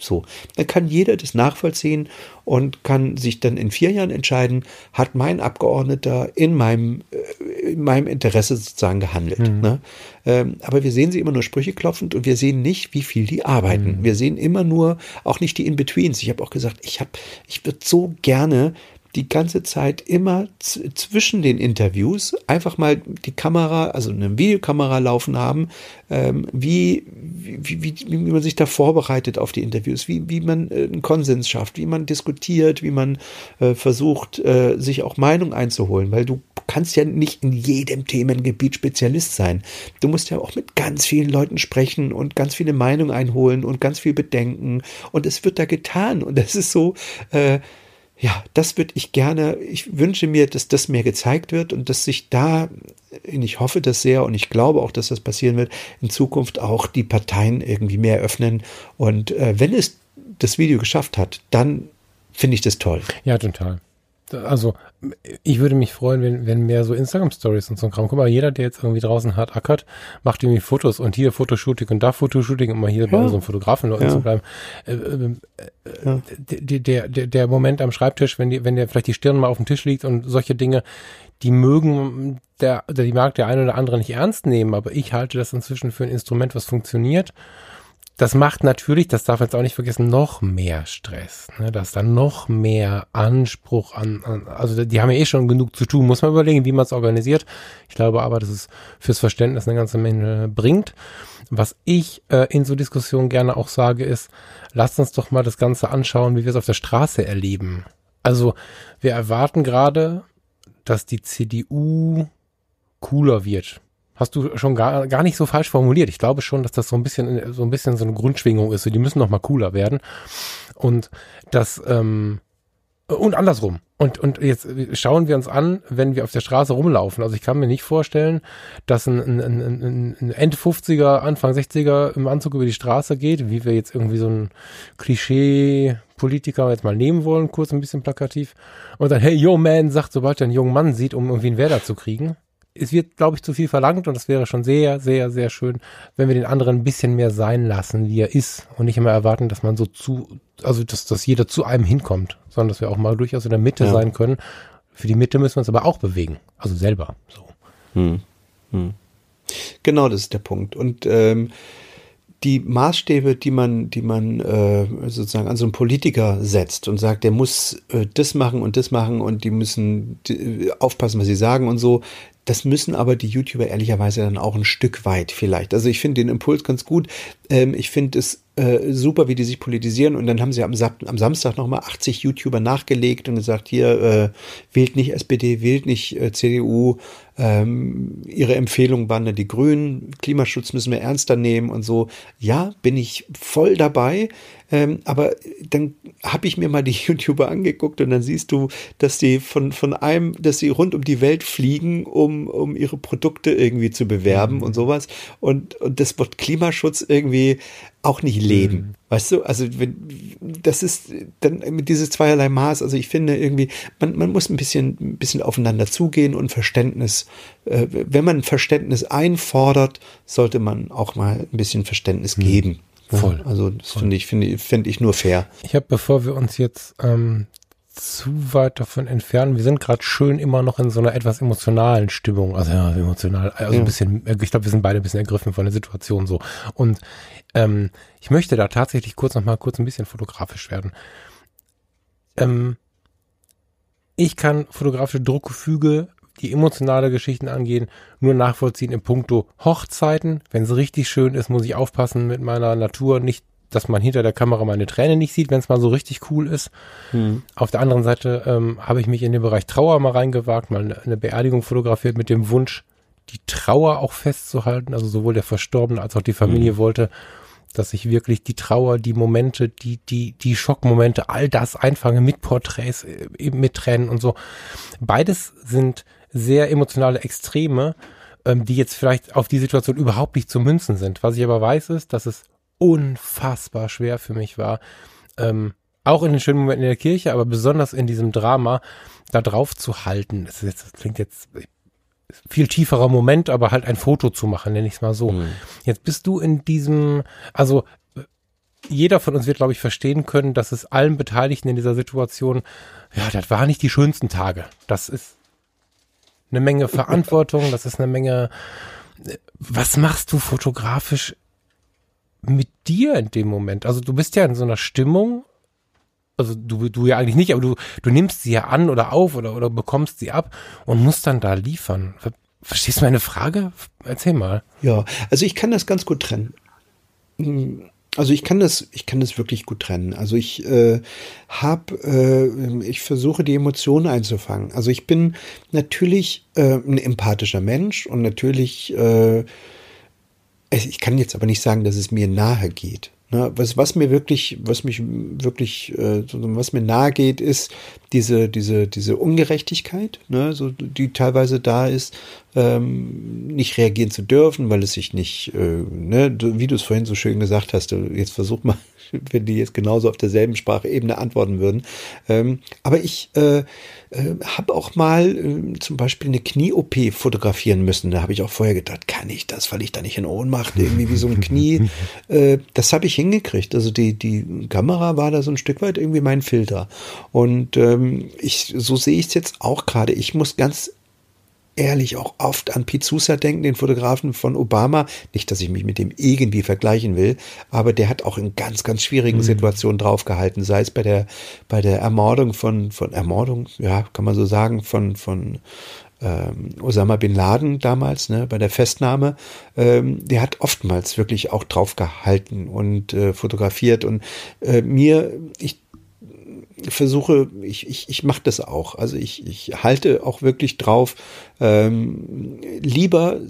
So, dann kann jeder das nachvollziehen und kann sich dann in vier Jahren entscheiden, hat mein Abgeordneter in meinem, äh, in meinem Interesse sozusagen gehandelt. Mhm. Ne? Ähm, aber wir sehen sie immer nur Sprüche klopfend und wir sehen nicht, wie viel die arbeiten. Mhm. Wir sehen immer nur auch nicht die In-Betweens. Ich habe auch gesagt, ich habe, ich würde so gerne die ganze Zeit immer zwischen den Interviews einfach mal die Kamera, also eine Videokamera laufen haben, ähm, wie, wie, wie, wie man sich da vorbereitet auf die Interviews, wie, wie man äh, einen Konsens schafft, wie man diskutiert, wie man äh, versucht, äh, sich auch Meinung einzuholen, weil du kannst ja nicht in jedem Themengebiet Spezialist sein. Du musst ja auch mit ganz vielen Leuten sprechen und ganz viele Meinungen einholen und ganz viel bedenken und es wird da getan und das ist so, äh, ja, das würde ich gerne, ich wünsche mir, dass das mehr gezeigt wird und dass sich da, ich hoffe das sehr und ich glaube auch, dass das passieren wird, in Zukunft auch die Parteien irgendwie mehr öffnen. Und äh, wenn es das Video geschafft hat, dann finde ich das toll. Ja, total also ich würde mich freuen, wenn, wenn mehr so Instagram-Stories und so ein Kram. Guck mal, jeder, der jetzt irgendwie draußen hart ackert, macht irgendwie Fotos und hier Fotoshooting und da Fotoshooting, um mal hier ja. bei so einem Fotografen ja. zu bleiben. Äh, äh, ja. der, der, der Moment am Schreibtisch, wenn die, wenn der vielleicht die Stirn mal auf dem Tisch liegt und solche Dinge, die mögen der, die mag der eine oder andere nicht ernst nehmen, aber ich halte das inzwischen für ein Instrument, was funktioniert das macht natürlich, das darf man jetzt auch nicht vergessen, noch mehr Stress. Ne? Das ist dann noch mehr Anspruch an, an, also die haben ja eh schon genug zu tun, muss man überlegen, wie man es organisiert. Ich glaube aber, dass es fürs Verständnis eine ganze Menge bringt. Was ich äh, in so Diskussionen gerne auch sage, ist, lasst uns doch mal das Ganze anschauen, wie wir es auf der Straße erleben. Also wir erwarten gerade, dass die CDU cooler wird hast du schon gar, gar nicht so falsch formuliert. Ich glaube schon, dass das so ein bisschen, so ein bisschen so eine Grundschwingung ist. So, die müssen noch mal cooler werden. Und das, ähm, und andersrum. Und, und jetzt schauen wir uns an, wenn wir auf der Straße rumlaufen. Also ich kann mir nicht vorstellen, dass ein, ein, ein, ein End 50er, Anfang 60er im Anzug über die Straße geht, wie wir jetzt irgendwie so ein Klischee-Politiker jetzt mal nehmen wollen, kurz ein bisschen plakativ. Und dann, hey, yo man, sagt, sobald er einen jungen Mann sieht, um irgendwie einen Werder zu kriegen es wird, glaube ich, zu viel verlangt und es wäre schon sehr, sehr, sehr schön, wenn wir den anderen ein bisschen mehr sein lassen, wie er ist und nicht immer erwarten, dass man so zu, also dass, dass jeder zu einem hinkommt, sondern dass wir auch mal durchaus in der Mitte ja. sein können. Für die Mitte müssen wir uns aber auch bewegen, also selber. So. Hm. Hm. Genau, das ist der Punkt. Und ähm, die Maßstäbe, die man, die man äh, sozusagen an so einen Politiker setzt und sagt, der muss äh, das machen und das machen und die müssen die, äh, aufpassen, was sie sagen und so, das müssen aber die YouTuber ehrlicherweise dann auch ein Stück weit vielleicht. Also ich finde den Impuls ganz gut. Ähm, ich finde es äh, super, wie die sich politisieren. Und dann haben sie am, am Samstag nochmal 80 YouTuber nachgelegt und gesagt, hier, äh, wählt nicht SPD, wählt nicht äh, CDU. Ähm, ihre Empfehlung waren dann die Grünen. Klimaschutz müssen wir ernster nehmen und so. Ja, bin ich voll dabei. Ähm, aber dann habe ich mir mal die (laughs) YouTuber angeguckt und dann siehst du, dass die von, von einem, dass sie rund um die Welt fliegen, um, um ihre Produkte irgendwie zu bewerben mhm. und sowas. Und, und das Wort Klimaschutz irgendwie auch nicht leben. Mhm. Weißt du, also wenn, das ist dann mit dieses zweierlei Maß. Also ich finde irgendwie, man, man muss ein bisschen, ein bisschen aufeinander zugehen und Verständnis, äh, wenn man Verständnis einfordert, sollte man auch mal ein bisschen Verständnis mhm. geben. Voll. Also das finde ich, finde finde ich nur fair. Ich habe, bevor wir uns jetzt ähm, zu weit davon entfernen. Wir sind gerade schön immer noch in so einer etwas emotionalen Stimmung. Also ja, emotional, also ja. ein bisschen, ich glaube, wir sind beide ein bisschen ergriffen von der Situation so. Und ähm, ich möchte da tatsächlich kurz noch mal kurz ein bisschen fotografisch werden. Ähm, ich kann fotografische Druckgefüge, die emotionale Geschichten angehen, nur nachvollziehen im Punkto Hochzeiten. Wenn es richtig schön ist, muss ich aufpassen mit meiner Natur, nicht dass man hinter der Kamera meine Tränen nicht sieht, wenn es mal so richtig cool ist. Hm. Auf der anderen Seite ähm, habe ich mich in den Bereich Trauer mal reingewagt, mal eine, eine Beerdigung fotografiert mit dem Wunsch, die Trauer auch festzuhalten. Also sowohl der Verstorbene als auch die Familie hm. wollte, dass ich wirklich die Trauer, die Momente, die, die, die Schockmomente, all das einfange mit Porträts, äh, mit Tränen und so. Beides sind sehr emotionale Extreme, ähm, die jetzt vielleicht auf die Situation überhaupt nicht zu münzen sind. Was ich aber weiß ist, dass es unfassbar schwer für mich war. Ähm, auch in den schönen Momenten in der Kirche, aber besonders in diesem Drama da drauf zu halten. Das, jetzt, das klingt jetzt viel tieferer Moment, aber halt ein Foto zu machen, nenne ich es mal so. Mhm. Jetzt bist du in diesem, also jeder von uns wird, glaube ich, verstehen können, dass es allen Beteiligten in dieser Situation, ja, das waren nicht die schönsten Tage. Das ist eine Menge Verantwortung, das ist eine Menge. Was machst du fotografisch mit dir in dem Moment? Also du bist ja in so einer Stimmung, also du, du ja eigentlich nicht, aber du, du nimmst sie ja an oder auf oder, oder bekommst sie ab und musst dann da liefern. Verstehst du meine Frage? Erzähl mal. Ja, also ich kann das ganz gut trennen. Also ich kann das, ich kann das wirklich gut trennen. Also ich äh, habe, äh, ich versuche die Emotionen einzufangen. Also ich bin natürlich äh, ein empathischer Mensch und natürlich äh, ich kann jetzt aber nicht sagen, dass es mir nahe geht. Ne? Was, was mir wirklich, was mich wirklich, äh, was mir nahe geht, ist diese, diese, diese Ungerechtigkeit, ne? so, die teilweise da ist, ähm, nicht reagieren zu dürfen, weil es sich nicht, äh, ne? wie du es vorhin so schön gesagt hast, jetzt versuch mal wenn die jetzt genauso auf derselben Sprachebene antworten würden. Ähm, aber ich äh, äh, habe auch mal äh, zum Beispiel eine Knie-OP fotografieren müssen. Da habe ich auch vorher gedacht, kann ich das, weil ich da nicht in Ohnmacht irgendwie wie so ein Knie. (laughs) Äh, das habe ich hingekriegt. Also die, die Kamera war da so ein Stück weit irgendwie mein Filter. Und ähm, ich, so sehe ich es jetzt auch gerade. Ich muss ganz ehrlich auch oft an Sousa denken, den Fotografen von Obama. Nicht, dass ich mich mit dem irgendwie vergleichen will, aber der hat auch in ganz, ganz schwierigen mhm. Situationen draufgehalten, sei es bei der, bei der Ermordung von, von Ermordung, ja, kann man so sagen, von, von ähm, Osama bin Laden damals, ne, bei der Festnahme, ähm, der hat oftmals wirklich auch draufgehalten und äh, fotografiert und äh, mir, ich versuche, ich, ich, ich mache das auch. Also ich, ich halte auch wirklich drauf, ähm, lieber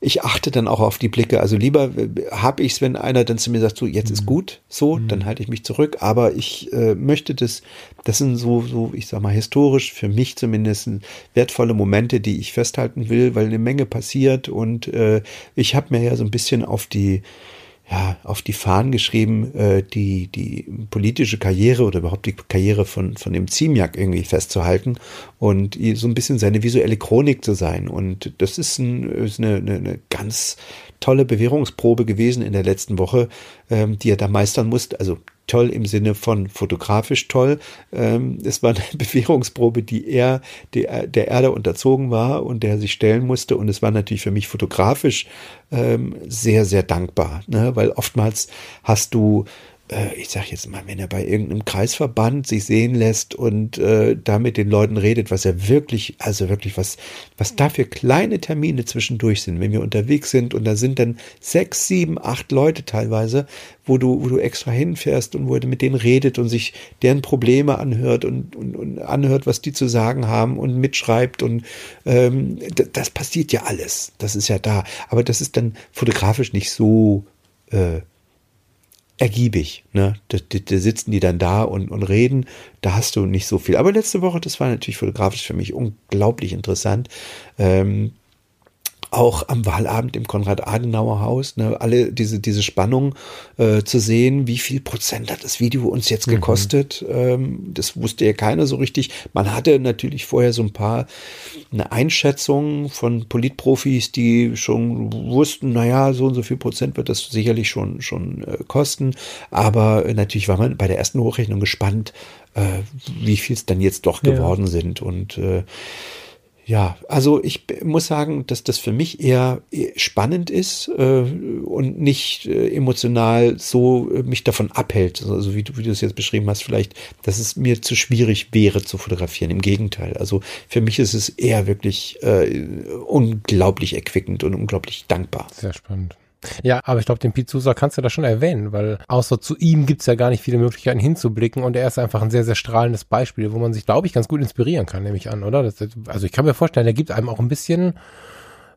ich achte dann auch auf die Blicke. Also lieber habe ich es, wenn einer dann zu mir sagt, so jetzt ist mhm. gut, so, mhm. dann halte ich mich zurück. Aber ich äh, möchte das, das sind so, so, ich sag mal, historisch für mich zumindest wertvolle Momente, die ich festhalten will, weil eine Menge passiert und äh, ich habe mir ja so ein bisschen auf die ja, auf die Fahnen geschrieben, äh, die, die politische Karriere oder überhaupt die Karriere von, von dem Ziemiak irgendwie festzuhalten und so ein bisschen seine visuelle Chronik zu sein. Und das ist, ein, ist eine, eine, eine ganz tolle Bewährungsprobe gewesen in der letzten Woche, ähm, die er da meistern musste. Also toll im Sinne von fotografisch toll. Ähm, es war eine (laughs) Bewährungsprobe, die er der, Erde unterzogen war und der sich stellen musste. Und es war natürlich für mich fotografisch ähm, sehr, sehr dankbar, ne? weil oftmals hast du äh, ich sag jetzt mal, wenn er bei irgendeinem Kreisverband sich sehen lässt und äh, da mit den Leuten redet, was er wirklich, also wirklich, was, was da für kleine Termine zwischendurch sind, wenn wir unterwegs sind und da sind dann sechs, sieben, acht Leute teilweise, wo du, wo du extra hinfährst und wo er mit denen redet und sich deren Probleme anhört und, und, und anhört, was die zu sagen haben und mitschreibt und ähm, das passiert ja alles. Das ist ja da. Aber das ist dann fotografisch nicht so äh, ergiebig. Ne? Da, da, da, sitzen die dann da und, und reden, da hast du nicht so viel. Aber letzte Woche, das war natürlich fotografisch für mich unglaublich interessant. Ähm, auch am Wahlabend im Konrad-Adenauer-Haus, ne, alle diese, diese Spannung äh, zu sehen, wie viel Prozent hat das Video uns jetzt mhm. gekostet, mhm. ähm, das wusste ja keiner so richtig. Man hatte natürlich vorher so ein paar eine Einschätzung von Politprofis, die schon wussten, naja, so und so viel Prozent wird das sicherlich schon, schon äh, kosten. Aber äh, natürlich war man bei der ersten Hochrechnung gespannt, äh, wie viel es dann jetzt doch geworden ja. sind. Und äh, ja, also ich muss sagen, dass das für mich eher spannend ist äh, und nicht äh, emotional so äh, mich davon abhält, also wie du, wie du es jetzt beschrieben hast, vielleicht, dass es mir zu schwierig wäre zu fotografieren. Im Gegenteil, also für mich ist es eher wirklich äh, unglaublich erquickend und unglaublich dankbar. Sehr spannend. Ja, aber ich glaube, den Pete Sousa kannst du da schon erwähnen, weil außer zu ihm gibt's ja gar nicht viele Möglichkeiten hinzublicken und er ist einfach ein sehr, sehr strahlendes Beispiel, wo man sich, glaube ich, ganz gut inspirieren kann, nehme ich an, oder? Das, also ich kann mir vorstellen, er gibt einem auch ein bisschen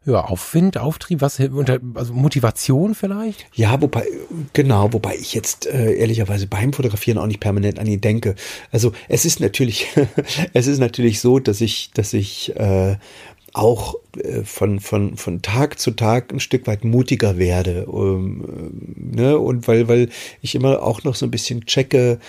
ja, Aufwind, Auftrieb, was also Motivation vielleicht? Ja, wobei, genau, wobei ich jetzt äh, ehrlicherweise beim Fotografieren auch nicht permanent an ihn denke. Also es ist natürlich, (laughs) es ist natürlich so, dass ich, dass ich äh, auch äh, von, von, von Tag zu Tag ein Stück weit mutiger werde. Ähm, ne? Und weil, weil ich immer auch noch so ein bisschen checke,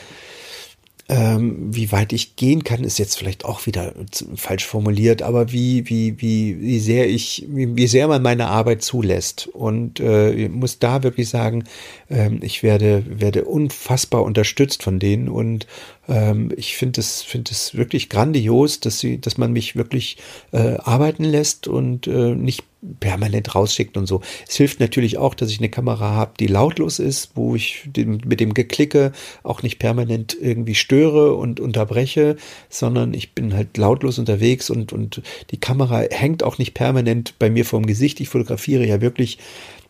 ähm, wie weit ich gehen kann, ist jetzt vielleicht auch wieder falsch formuliert, aber wie, wie, wie, wie sehr ich, wie, wie sehr man meine Arbeit zulässt. Und äh, ich muss da wirklich sagen, ähm, ich werde, werde unfassbar unterstützt von denen und ähm, ich finde es, finde es wirklich grandios, dass sie, dass man mich wirklich äh, arbeiten lässt und äh, nicht permanent rausschickt und so. Es hilft natürlich auch, dass ich eine Kamera habe, die lautlos ist, wo ich den, mit dem Geklicke auch nicht permanent irgendwie störe und unterbreche, sondern ich bin halt lautlos unterwegs und, und die Kamera hängt auch nicht permanent bei mir vorm Gesicht. Ich fotografiere ja wirklich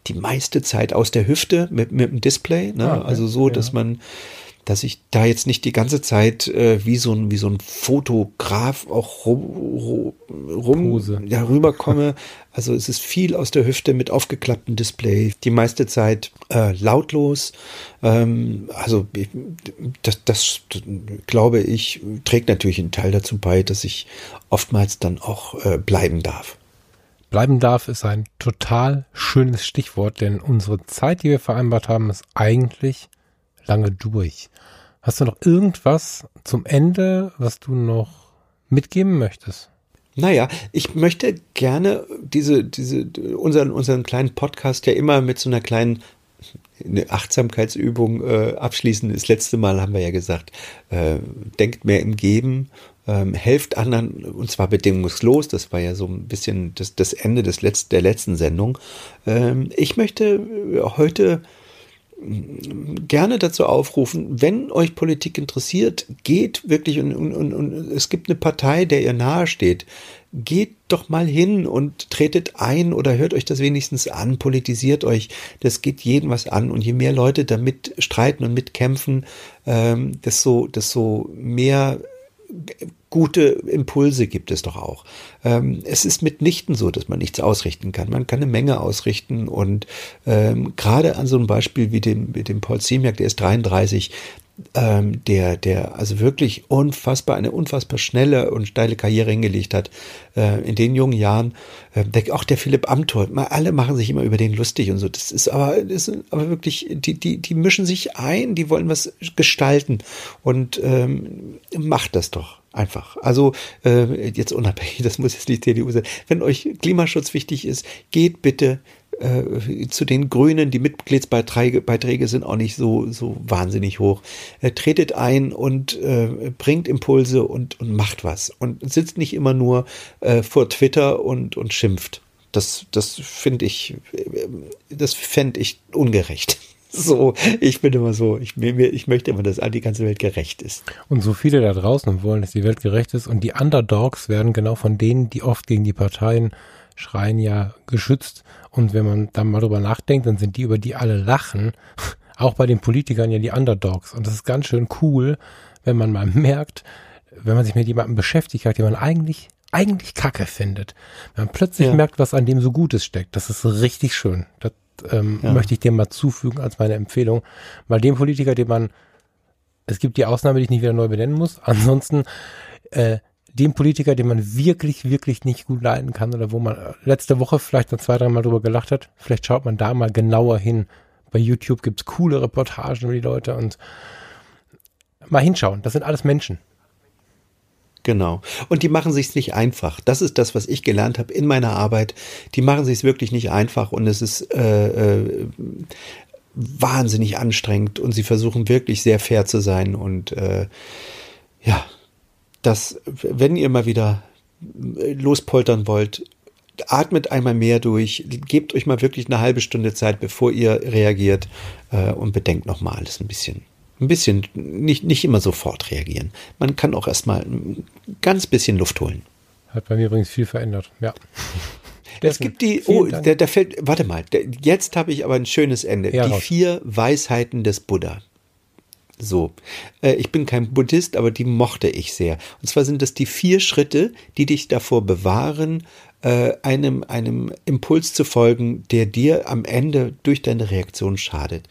die meiste Zeit aus der Hüfte mit, mit dem Display. Ne? Ah, okay. Also so, dass ja. man dass ich da jetzt nicht die ganze Zeit äh, wie so ein wie so ein Fotograf auch rum, rum ja, rüberkomme. (laughs) Also es ist viel aus der Hüfte mit aufgeklapptem Display, die meiste Zeit äh, lautlos. Ähm, also das, das glaube ich trägt natürlich einen Teil dazu bei, dass ich oftmals dann auch äh, bleiben darf. Bleiben darf ist ein total schönes Stichwort, denn unsere Zeit, die wir vereinbart haben, ist eigentlich lange durch. Hast du noch irgendwas zum Ende, was du noch mitgeben möchtest? Naja, ich möchte gerne diese, diese, unseren, unseren kleinen Podcast ja immer mit so einer kleinen eine Achtsamkeitsübung äh, abschließen. Das letzte Mal haben wir ja gesagt, äh, denkt mehr im Geben ähm, helft anderen und zwar bedingungslos. Das war ja so ein bisschen das, das Ende des Letz-, der letzten Sendung. Ähm, ich möchte heute gerne dazu aufrufen, wenn euch Politik interessiert, geht wirklich und, und, und, es gibt eine Partei, der ihr nahesteht, geht doch mal hin und tretet ein oder hört euch das wenigstens an, politisiert euch. Das geht jedem was an. Und je mehr Leute damit streiten und mitkämpfen, ähm, desto, desto mehr gute Impulse gibt es doch auch. Ähm, es ist mitnichten so, dass man nichts ausrichten kann. Man kann eine Menge ausrichten und ähm, gerade an so einem Beispiel wie dem, wie dem Paul Ziemiak, der ist 33, ähm, der, der also wirklich unfassbar, eine unfassbar schnelle und steile Karriere hingelegt hat äh, in den jungen Jahren. Äh, der, auch der Philipp Amthor, mal, alle machen sich immer über den lustig und so. Das ist aber, das ist aber wirklich, die, die, die mischen sich ein, die wollen was gestalten und ähm, macht das doch einfach. Also äh, jetzt unabhängig, (laughs) das muss jetzt nicht CDU sein. Wenn euch Klimaschutz wichtig ist, geht bitte äh, zu den Grünen, die Mitgliedsbeiträge Beiträge sind auch nicht so, so wahnsinnig hoch. Äh, tretet ein und äh, bringt Impulse und, und macht was. Und sitzt nicht immer nur äh, vor Twitter und, und schimpft. Das, das finde ich, äh, das fände ich ungerecht. (laughs) So, ich bin immer so, ich, ich möchte immer, dass die ganze Welt gerecht ist. Und so viele da draußen wollen, dass die Welt gerecht ist und die Underdogs werden genau von denen, die oft gegen die Parteien schreien, ja geschützt. Und wenn man dann mal drüber nachdenkt, dann sind die, über die alle lachen, (laughs) auch bei den Politikern ja die Underdogs. Und das ist ganz schön cool, wenn man mal merkt, wenn man sich mit jemandem beschäftigt hat, den man eigentlich, eigentlich Kacke findet. Wenn man plötzlich ja. merkt, was an dem so Gutes steckt. Das ist richtig schön. Das ähm, ja. möchte ich dir mal zufügen als meine Empfehlung. Weil dem Politiker, den man, es gibt die Ausnahme, die ich nicht wieder neu benennen muss. (laughs) Ansonsten, äh, dem Politiker, den man wirklich, wirklich nicht gut leiden kann oder wo man letzte Woche vielleicht noch zwei, drei Mal drüber gelacht hat, vielleicht schaut man da mal genauer hin. Bei YouTube gibt's coole Reportagen über die Leute und mal hinschauen. Das sind alles Menschen. Genau. Und die machen sich's nicht einfach. Das ist das, was ich gelernt habe in meiner Arbeit. Die machen sich's wirklich nicht einfach und es ist äh, äh, wahnsinnig anstrengend und sie versuchen wirklich sehr fair zu sein und äh, ja, dass, wenn ihr mal wieder lospoltern wollt, atmet einmal mehr durch, gebt euch mal wirklich eine halbe Stunde Zeit, bevor ihr reagiert äh, und bedenkt nochmal alles ein bisschen. Ein bisschen, nicht, nicht immer sofort reagieren. Man kann auch erstmal ein ganz bisschen Luft holen. Hat bei mir übrigens viel verändert, ja. (laughs) Es gibt die, oh, der, der fällt, warte mal, der, jetzt habe ich aber ein schönes Ende. Ja, die raus. vier Weisheiten des Buddha. So, äh, ich bin kein Buddhist, aber die mochte ich sehr. Und zwar sind das die vier Schritte, die dich davor bewahren, äh, einem, einem Impuls zu folgen, der dir am Ende durch deine Reaktion schadet.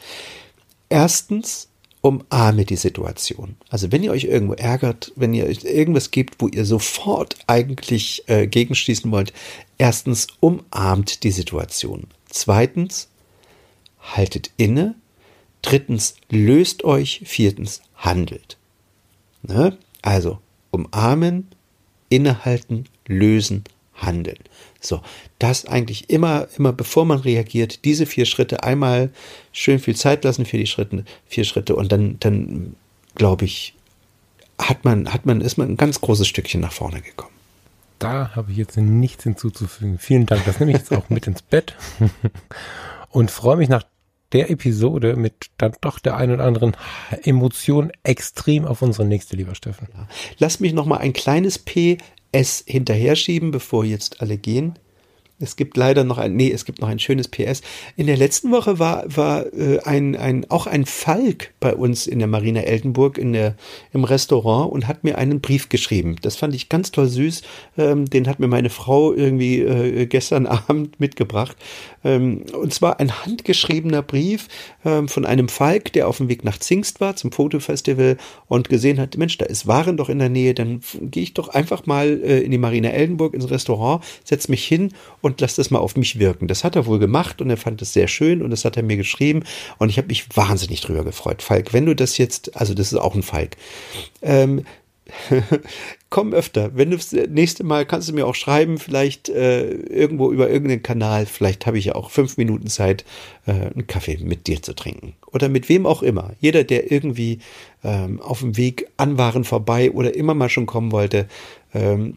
Erstens, umarme die Situation. Also wenn ihr euch irgendwo ärgert, wenn ihr euch irgendwas gibt, wo ihr sofort eigentlich äh, gegenschließen wollt, erstens umarmt die Situation. Zweitens, haltet inne Drittens, löst euch. Viertens, handelt. Ne? Also, umarmen, innehalten, lösen, handeln. So, das eigentlich immer, immer bevor man reagiert, diese vier Schritte einmal schön viel Zeit lassen für die Schritte, vier Schritte und dann, dann glaube ich, hat man, hat man, ist man ein ganz großes Stückchen nach vorne gekommen. Da habe ich jetzt nichts hinzuzufügen. Vielen Dank. Das nehme ich jetzt auch mit ins Bett (laughs) und freue mich nach der Episode mit dann doch der einen oder anderen Emotion extrem auf unsere nächste, lieber Steffen. Lass mich noch mal ein kleines PS hinterher schieben, bevor jetzt alle gehen. Es gibt leider noch ein, nee, es gibt noch ein schönes PS. In der letzten Woche war, war äh, ein, ein, auch ein Falk bei uns in der Marina Eltenburg in der, im Restaurant und hat mir einen Brief geschrieben. Das fand ich ganz toll süß. Ähm, den hat mir meine Frau irgendwie äh, gestern (laughs) Abend mitgebracht. Ähm, und zwar ein handgeschriebener Brief ähm, von einem Falk, der auf dem Weg nach Zingst war zum Fotofestival und gesehen hat, Mensch, da ist Waren doch in der Nähe, dann gehe ich doch einfach mal äh, in die Marina Eldenburg ins Restaurant, setze mich hin und lass das mal auf mich wirken. Das hat er wohl gemacht und er fand es sehr schön und das hat er mir geschrieben und ich habe mich wahnsinnig drüber gefreut. Falk, wenn du das jetzt, also das ist auch ein Falk, ähm, (laughs) komm öfter. Wenn du das nächste Mal kannst du mir auch schreiben, vielleicht äh, irgendwo über irgendeinen Kanal. Vielleicht habe ich ja auch fünf Minuten Zeit, äh, einen Kaffee mit dir zu trinken. Oder mit wem auch immer. Jeder, der irgendwie ähm, auf dem Weg an Waren vorbei oder immer mal schon kommen wollte, ähm,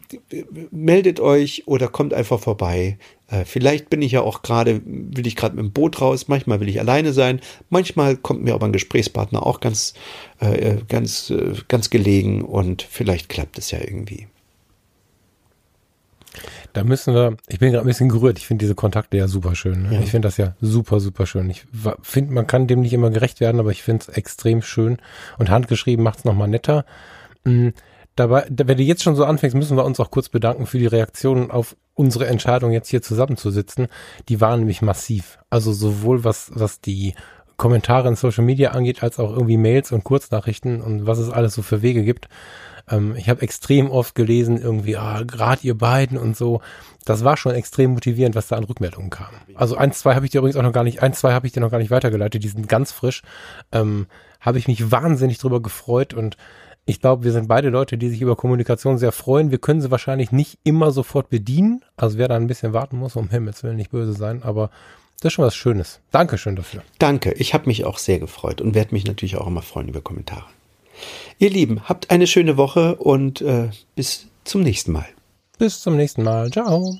meldet euch oder kommt einfach vorbei. Äh, vielleicht bin ich ja auch gerade, will ich gerade mit dem Boot raus, manchmal will ich alleine sein, manchmal kommt mir aber ein Gesprächspartner auch ganz, äh, ganz, äh, ganz gelegen und vielleicht klappt es ja irgendwie. Da müssen wir, ich bin gerade ein bisschen gerührt, ich finde diese Kontakte ja super schön. Ne? Ja. Ich finde das ja super, super schön. Ich finde, man kann dem nicht immer gerecht werden, aber ich finde es extrem schön. Und handgeschrieben macht es nochmal netter. Mhm dabei, wenn du jetzt schon so anfängst, müssen wir uns auch kurz bedanken für die Reaktionen auf unsere Entscheidung, jetzt hier zusammenzusitzen. Die waren nämlich massiv. Also sowohl was, was die Kommentare in Social Media angeht, als auch irgendwie Mails und Kurznachrichten und was es alles so für Wege gibt. Ähm, ich habe extrem oft gelesen, irgendwie, ah, gerade ihr beiden und so. Das war schon extrem motivierend, was da an Rückmeldungen kam. Also eins, zwei habe ich dir übrigens auch noch gar nicht, eins, zwei habe ich dir noch gar nicht weitergeleitet, die sind ganz frisch. Ähm, habe ich mich wahnsinnig drüber gefreut und ich glaube, wir sind beide Leute, die sich über Kommunikation sehr freuen. Wir können sie wahrscheinlich nicht immer sofort bedienen. Also wer da ein bisschen warten muss, um Himmels Willen nicht böse sein, aber das ist schon was Schönes. Dankeschön dafür. Danke, ich habe mich auch sehr gefreut und werde mich natürlich auch immer freuen über Kommentare. Ihr Lieben, habt eine schöne Woche und äh, bis zum nächsten Mal. Bis zum nächsten Mal. Ciao.